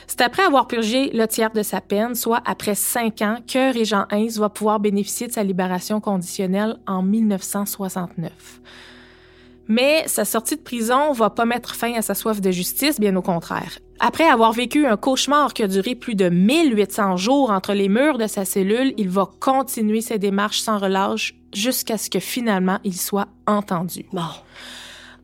Speaker 2: C'est après avoir purgé le tiers de sa peine, soit après cinq ans, que Régent Heinz va pouvoir bénéficier de sa libération conditionnelle en 1969. Mais sa sortie de prison va pas mettre fin à sa soif de justice, bien au contraire. Après avoir vécu un cauchemar qui a duré plus de 1800 jours entre les murs de sa cellule, il va continuer ses démarches sans relâche jusqu'à ce que finalement il soit entendu.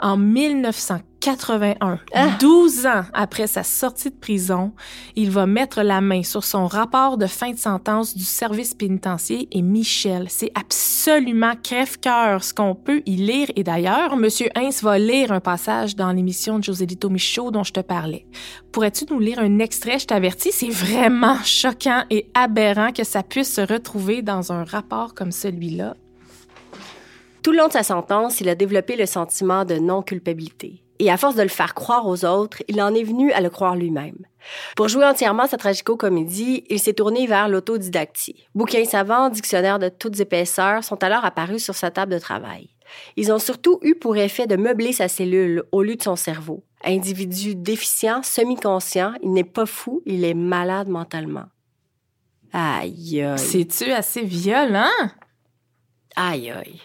Speaker 2: En 1981,
Speaker 1: Ah!
Speaker 2: 12 ans après sa sortie de prison, il va mettre la main sur son rapport de fin de sentence du service pénitentiaire et Michel, c'est absolument crève-cœur ce qu'on peut y lire. Et d'ailleurs, Monsieur Heinz va lire un passage dans l'émission de Joselito Michaud dont je te parlais. Pourrais-tu nous lire un extrait? Je t'avertis, c'est vraiment choquant et aberrant que ça puisse se retrouver dans un rapport comme celui-là.
Speaker 1: Tout le long de sa sentence, il a développé le sentiment de non-culpabilité. et à force de le faire croire aux autres, il en est venu à le croire lui-même. Pour jouer entièrement sa tragico-comédie, il s'est tourné vers l'autodidactie. Bouquins savants, dictionnaires de toutes épaisseurs sont alors apparus sur sa table de travail. Ils ont surtout eu pour effet de meubler sa cellule au lieu de son cerveau. Individu déficient, semi-conscient, il n'est pas fou, il est malade mentalement. Aïe, aïe.
Speaker 2: C'est-tu assez violent?
Speaker 1: Aïe, aïe.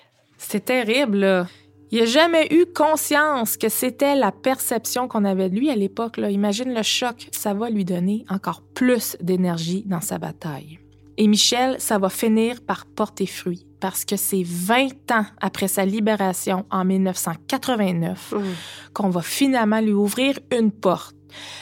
Speaker 2: C'est terrible, là. Il n'a jamais eu conscience que c'était la perception qu'on avait de lui à l'époque. Imagine le choc. Ça va lui donner encore plus d'énergie dans sa bataille. Et Michel, ça va finir par porter fruit parce que c'est 20 ans après sa libération en 1989
Speaker 1: Mmh.
Speaker 2: qu'on va finalement lui ouvrir une porte.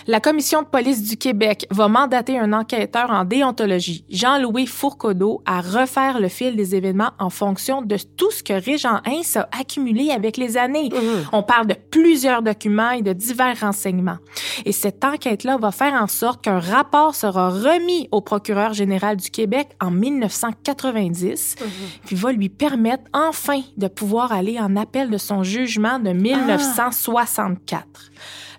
Speaker 2: La Commission de police du Québec va mandater un enquêteur en déontologie, Jean-Louis Fourcadeau, à refaire le fil des événements en fonction de tout ce que Régent Hins a accumulé avec les années. On parle de plusieurs documents et de divers renseignements. Et cette enquête-là va faire en sorte qu'un rapport sera remis au procureur général du Québec en 1990, puis va lui permettre enfin de pouvoir aller en appel de son jugement de 1964.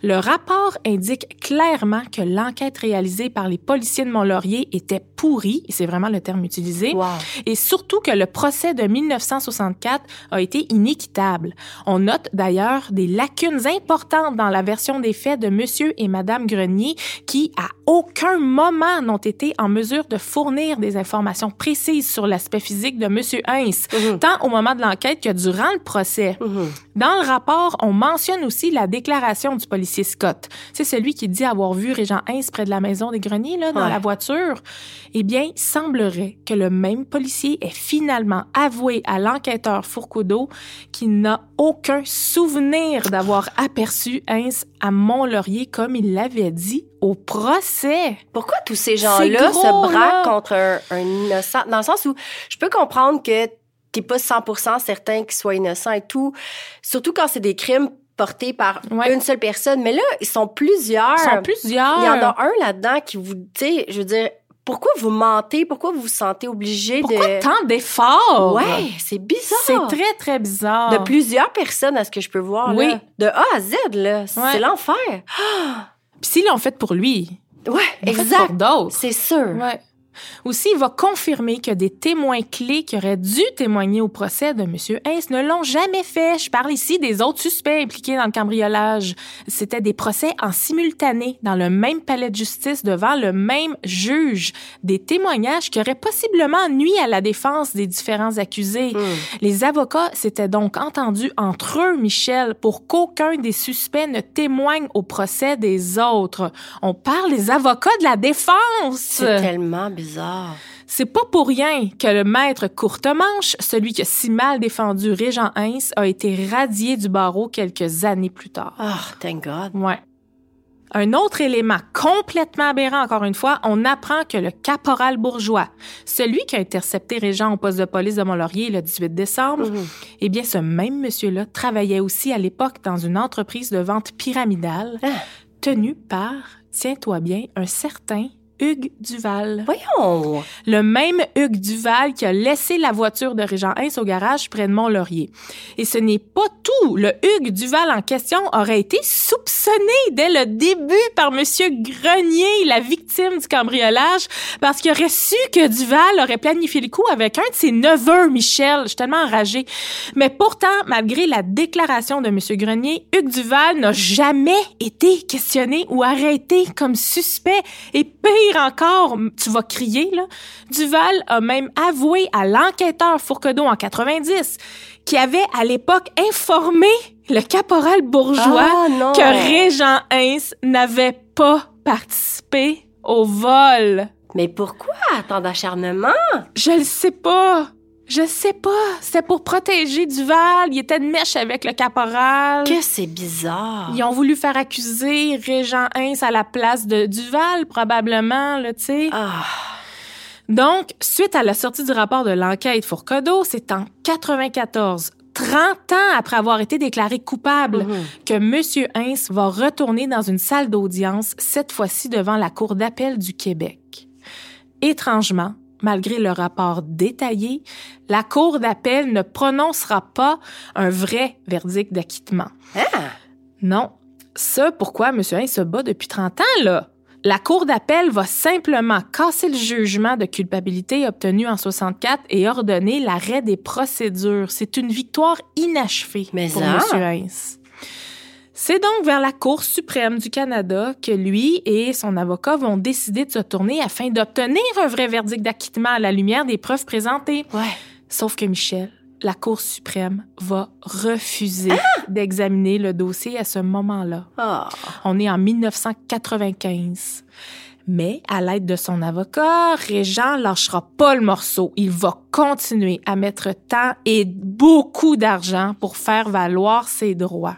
Speaker 2: Le rapport indique clairement que l'enquête réalisée par les policiers de Mont-Laurier était pourrie, et c'est vraiment le terme utilisé,
Speaker 1: Wow.
Speaker 2: et surtout que le procès de 1964 a été inéquitable. On note d'ailleurs des lacunes importantes dans la version des faits de Monsieur et Madame Grenier qui, à aucun moment, n'ont été en mesure de fournir des informations précises sur l'aspect physique de Monsieur Heinz, tant au moment de l'enquête que durant le procès. Dans le rapport, on mentionne aussi la déclaration du policier Scott. C'est celui qui dit avoir vu Régent Heinz près de la maison des Greniers, là, dans
Speaker 1: Ouais.
Speaker 2: la voiture. Eh bien, il semblerait que le même policier ait finalement avoué à l'enquêteur Fourcadeau qu'il n'a aucun souvenir d'avoir aperçu Heinz à Mont-Laurier comme il l'avait dit au procès.
Speaker 1: Pourquoi tous ces gens-là se braquent contre un, un innocent? Dans le sens où je peux comprendre que t'es pas 100% certain qu'il soit innocent et tout. Surtout quand c'est des crimes portés par
Speaker 2: Ouais.
Speaker 1: une seule personne. Mais là, ils sont plusieurs.
Speaker 2: Ils sont plusieurs.
Speaker 1: Il y en a un là-dedans qui vous, tu sais, je veux dire, pourquoi vous mentez? Pourquoi vous vous sentez obligé
Speaker 2: Pourquoi
Speaker 1: de...
Speaker 2: tant d'efforts?
Speaker 1: Ouais, c'est bizarre.
Speaker 2: C'est très, très bizarre.
Speaker 1: De plusieurs personnes, à ce que je peux voir,
Speaker 2: Oui.
Speaker 1: là. De A à Z, là.
Speaker 2: Ouais.
Speaker 1: C'est l'enfer.
Speaker 2: Puis s'ils l'ont fait pour lui,
Speaker 1: Ouais,
Speaker 2: fait
Speaker 1: exact.
Speaker 2: pour d'autres.
Speaker 1: C'est sûr.
Speaker 2: Ouais. Aussi, il va confirmer que des témoins clés qui auraient dû témoigner au procès de M. Heinz ne l'ont jamais fait. Je parle ici des autres suspects impliqués dans le cambriolage. C'était des procès en simultané dans le même palais de justice devant le même juge. Des témoignages qui auraient possiblement nui à la défense des différents accusés. Les avocats s'étaient donc entendus entre eux, Michel, pour qu'aucun des suspects ne témoigne au procès des autres. On parle des avocats de la défense.
Speaker 1: C'est tellement bizarre.
Speaker 2: C'est pas pour rien que le maître Courtemanche, celui qui a si mal défendu Régent Heinz, a été radié du barreau quelques années plus tard.
Speaker 1: Oh, thank God.
Speaker 2: Ouais. Un autre élément complètement aberrant, encore une fois, on apprend que le caporal bourgeois, celui qui a intercepté Régent au poste de police de Mont-Laurier le 18 décembre, eh bien, ce même monsieur-là travaillait aussi à l'époque dans une entreprise de vente pyramidale
Speaker 1: Ah.
Speaker 2: tenue par, tiens-toi bien, un certain Hugues Duval.
Speaker 1: Voyons.
Speaker 2: Le même Hugues Duval qui a laissé la voiture de Régent Heinz au garage près de Mont-Laurier. Et ce n'est pas tout. Le Hugues Duval en question aurait été soupçonné dès le début par Monsieur Grenier, la victime du cambriolage, parce qu'il aurait su que Duval aurait planifié le coup avec un de ses neveux, Michel. Je suis tellement enragée. Mais pourtant, malgré la déclaration de Monsieur Grenier, Hugues Duval n'a jamais été questionné ou arrêté comme suspect. Et pire encore, tu vas crier, là. Duval a même avoué à l'enquêteur Fourcadeau en 90 qui avait à l'époque informé le caporal bourgeois
Speaker 1: Ah,
Speaker 2: que Régent Heinz n'avait pas participé au vol.
Speaker 1: Mais pourquoi? Tant d'acharnement?
Speaker 2: Je le sais pas. Je sais pas. C'était pour protéger Duval. Il était de mèche avec le caporal.
Speaker 1: Que c'est bizarre.
Speaker 2: Ils ont voulu faire accuser Régent Heinz à la place de Duval, probablement, là, tu sais.
Speaker 1: Ah,
Speaker 2: Donc, suite à la sortie du rapport de l'enquête Fourcadeau, c'est en 94, 30 ans après avoir été déclaré coupable, que M. Heinz va retourner dans une salle d'audience, cette fois-ci devant la Cour d'appel du Québec. Étrangement, malgré le rapport détaillé, la Cour d'appel ne prononcera pas un vrai verdict d'acquittement.
Speaker 1: Ah!
Speaker 2: Non. Ça, pourquoi M. Heinz se bat depuis 30 ans, là? La Cour d'appel va simplement casser le jugement de culpabilité obtenu en 64 et ordonner l'arrêt des procédures. C'est une victoire inachevée
Speaker 1: Mais
Speaker 2: pour
Speaker 1: ça.
Speaker 2: M. Heinz. C'est donc vers la Cour suprême du Canada que lui et son avocat vont décider de se tourner afin d'obtenir un vrai verdict d'acquittement à la lumière des preuves présentées.
Speaker 1: Ouais.
Speaker 2: Sauf que Michel, la Cour suprême va refuser
Speaker 1: Ah!
Speaker 2: d'examiner le dossier à ce moment-là.
Speaker 1: Ah.
Speaker 2: On est en 1995. Mais à l'aide de son avocat, Régent lâchera pas le morceau. Il va continuer à mettre temps et beaucoup d'argent pour faire valoir ses droits.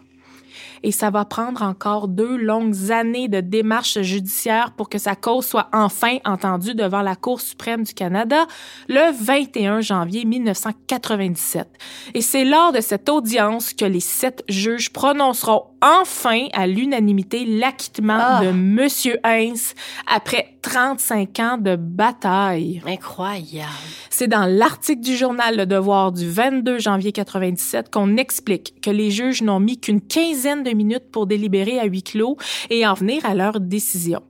Speaker 2: Et ça va prendre encore deux longues années de démarches judiciaires pour que sa cause soit enfin entendue devant la Cour suprême du Canada le 21 janvier 1997. Et c'est lors de cette audience que les sept juges prononceront enfin à l'unanimité l'acquittement
Speaker 1: Ah.
Speaker 2: de Monsieur Heinz après 35 ans de bataille.
Speaker 1: Incroyable.
Speaker 2: C'est dans l'article du journal Le Devoir du 22 janvier 97 qu'on explique que les juges n'ont mis qu'une quinzaine de minutes pour délibérer à huis clos et en venir à leur décision.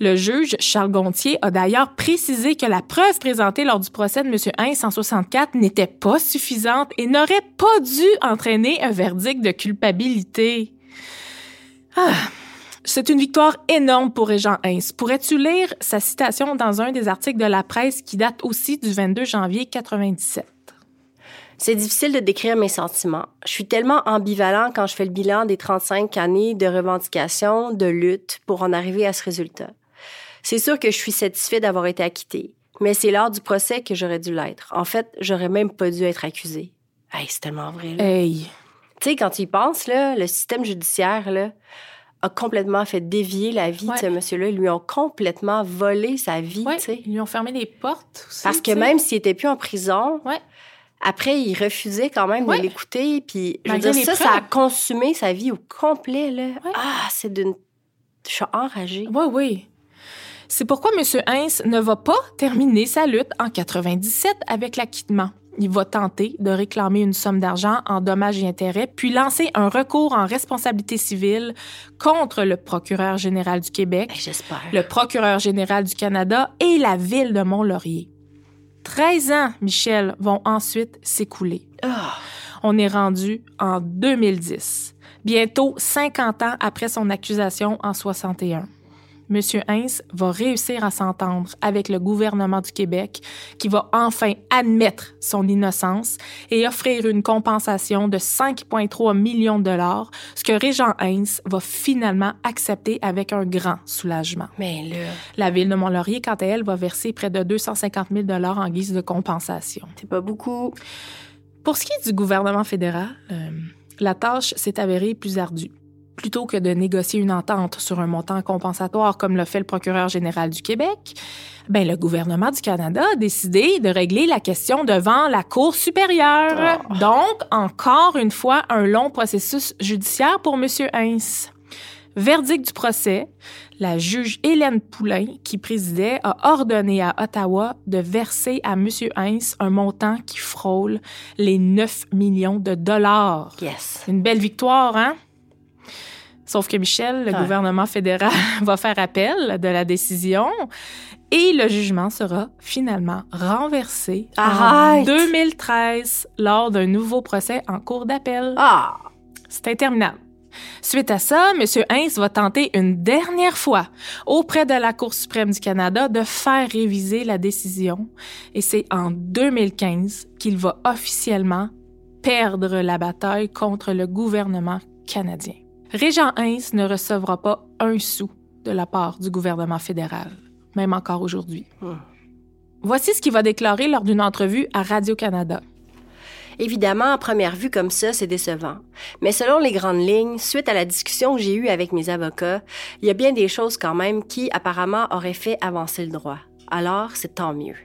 Speaker 2: Le juge Charles Gontier a d'ailleurs précisé que la preuve présentée lors du procès de M. Heinz en 64 n'était pas suffisante et n'aurait pas dû entraîner un verdict de culpabilité. Ah, c'est une victoire énorme pour Régent Heinz. Pourrais-tu lire sa citation dans un des articles de la presse qui date aussi du 22 janvier 97?
Speaker 1: C'est difficile de décrire mes sentiments. Je suis tellement ambivalent quand je fais le bilan des 35 années de revendication, de lutte pour en arriver à ce résultat. C'est sûr que je suis satisfait d'avoir été acquitté, mais c'est lors du procès que j'aurais dû l'être. En fait, j'aurais même pas dû être accusé. Hey, c'est tellement vrai. là.
Speaker 2: Hey,
Speaker 1: Tu sais, quand tu y penses, là, le système judiciaire là, a complètement fait dévier la vie
Speaker 2: Ouais.
Speaker 1: de ce monsieur-là. Ils lui ont complètement volé sa vie,
Speaker 2: ouais, ils lui ont fermé les portes aussi.
Speaker 1: Parce que même s'il était plus en prison,
Speaker 2: Ouais.
Speaker 1: après, il refusait quand même de l'écouter. Puis, je veux dire, ça, ça a consumé sa vie au complet, là. Ah, c'est d'une... Je suis enragée.
Speaker 2: Oui, oui. C'est pourquoi M. Heinz ne va pas terminer sa lutte en 97 avec l'acquittement. Il va tenter de réclamer une somme d'argent en dommages et intérêts, puis lancer un recours en responsabilité civile contre le procureur général du Québec,
Speaker 1: J'espère.
Speaker 2: le procureur général du Canada et la ville de Mont-Laurier. 13 ans, Michel, vont ensuite s'écouler.
Speaker 1: Ah.
Speaker 2: On est rendu en 2010, bientôt 50 ans après son accusation en 61. Monsieur Heinz va réussir à s'entendre avec le gouvernement du Québec qui va enfin admettre son innocence et offrir une compensation de 5,3 millions de dollars, ce que Régent Heinz va finalement accepter avec un grand soulagement.
Speaker 1: Mais là,
Speaker 2: La ville de Mont-Laurier, quant à elle, va verser près de 250 000 dollars en guise de compensation.
Speaker 1: c'est pas beaucoup.
Speaker 2: Pour ce qui est du gouvernement fédéral, euh, la tâche s'est avérée plus ardue. Plutôt que de négocier une entente sur un montant compensatoire comme l'a fait le procureur général du Québec, ben le gouvernement du Canada a décidé de régler la question devant la Cour supérieure. Donc, encore une fois, un long processus judiciaire pour M. Heinz. Verdict du procès, la juge Hélène Poulain, qui présidait, a ordonné à Ottawa de verser à M. Heinz un montant qui frôle les 9 millions de dollars.
Speaker 1: Yes.
Speaker 2: Une belle victoire, hein? Sauf que Michel, le
Speaker 1: Ouais.
Speaker 2: gouvernement fédéral, va faire appel de la décision et le jugement sera finalement renversé en
Speaker 1: Arrête!
Speaker 2: 2013 lors d'un nouveau procès en cour d'appel.
Speaker 1: Ah!
Speaker 2: C'est interminable. Suite à ça, M. Heinz va tenter une dernière fois auprès de la Cour suprême du Canada de faire réviser la décision. Et c'est en 2015 qu'il va officiellement perdre la bataille contre le gouvernement canadien. Régent Heinz ne recevra pas un sou de la part du gouvernement fédéral, même encore aujourd'hui.
Speaker 1: Hmm.
Speaker 2: Voici ce qu'il va déclarer lors d'une entrevue à Radio-Canada.
Speaker 1: Évidemment, à première vue comme ça, c'est décevant. Mais selon les grandes lignes, suite à la discussion que j'ai eue avec mes avocats, il y a bien des choses quand même qui, apparemment, auraient fait avancer le droit. Alors, c'est tant mieux.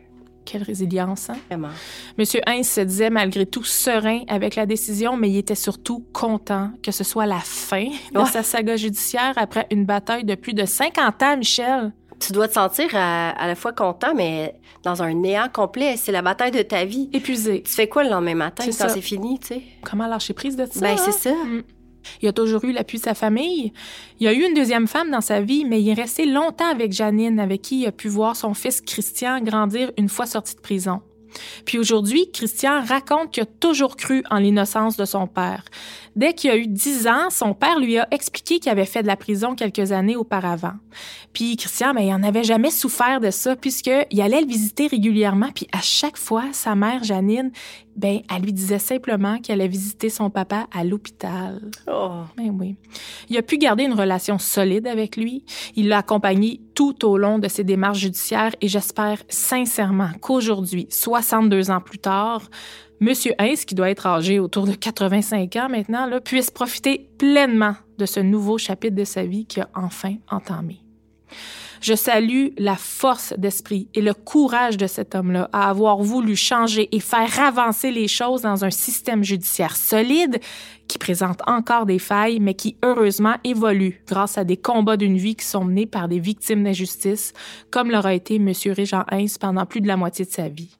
Speaker 2: Quelle résilience, hein?
Speaker 1: Vraiment.
Speaker 2: Monsieur Heinz se disait malgré tout serein avec la décision, mais il était surtout content que ce soit la fin de
Speaker 1: Ouais.
Speaker 2: sa saga judiciaire après une bataille de plus de 50 ans, Michel.
Speaker 1: Tu dois te sentir à, à la fois content, mais dans un néant complet. C'est la bataille de ta vie.
Speaker 2: Épuisé.
Speaker 1: Tu fais quoi le lendemain matin quand c'est fini, tu sais?
Speaker 2: Comment lâcher prise de ça?
Speaker 1: Ben,
Speaker 2: hein?
Speaker 1: c'est ça.
Speaker 2: Mm. Il a toujours eu l'appui de sa famille. Il a eu une deuxième femme dans sa vie, mais il est resté longtemps avec Janine, avec qui il a pu voir son fils Christian grandir une fois sorti de prison. Puis aujourd'hui, Christian raconte qu'il a toujours cru en l'innocence de son père. Dès qu'il a eu 10 ans, son père lui a expliqué qu'il avait fait de la prison quelques années auparavant. Puis Christian, ben, il n'en avait jamais souffert de ça puisqu'il allait le visiter régulièrement. Puis à chaque fois, sa mère, Janine, ben, elle lui disait simplement qu'elle allait visiter son papa à l'hôpital.
Speaker 1: Oh.
Speaker 2: Ben oui. Il a pu garder une relation solide avec lui. Il l'a accompagné tout au long de ses démarches judiciaires et j'espère sincèrement qu'aujourd'hui, 62 ans plus tard, Monsieur Hayes, qui doit être âgé autour de 85 ans maintenant, là, puisse profiter pleinement de ce nouveau chapitre de sa vie qu'il a enfin entamé. Je salue la force d'esprit et le courage de cet homme-là à avoir voulu changer et faire avancer les choses dans un système judiciaire solide qui présente encore des failles, mais qui heureusement évolue grâce à des combats d'une vie qui sont menés par des victimes d'injustice, comme l'aura été M. Régent Hayes pendant plus de la moitié de sa vie.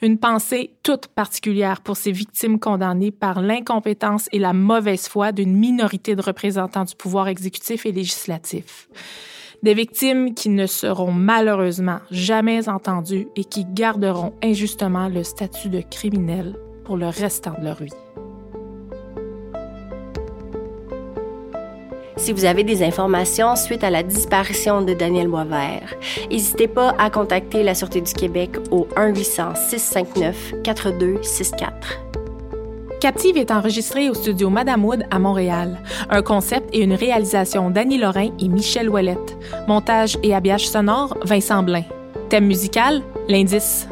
Speaker 2: Une pensée toute particulière pour ces victimes condamnées par l'incompétence et la mauvaise foi d'une minorité de représentants du pouvoir exécutif et législatif. Des victimes qui ne seront malheureusement jamais entendues et qui garderont injustement le statut de criminel pour le restant de leur vie.
Speaker 1: Si vous avez des informations suite à la disparition de Daniel Boisvert, n'hésitez pas à contacter la Sûreté du Québec au 1-800-659-4264.
Speaker 2: Captive est enregistré au studio Madame Wood à Montréal. Un concept et une réalisation d'Annie Lorrain et Michel Ouellette. Montage et habillage sonore, Vincent Blain. Thème musical, l'indice.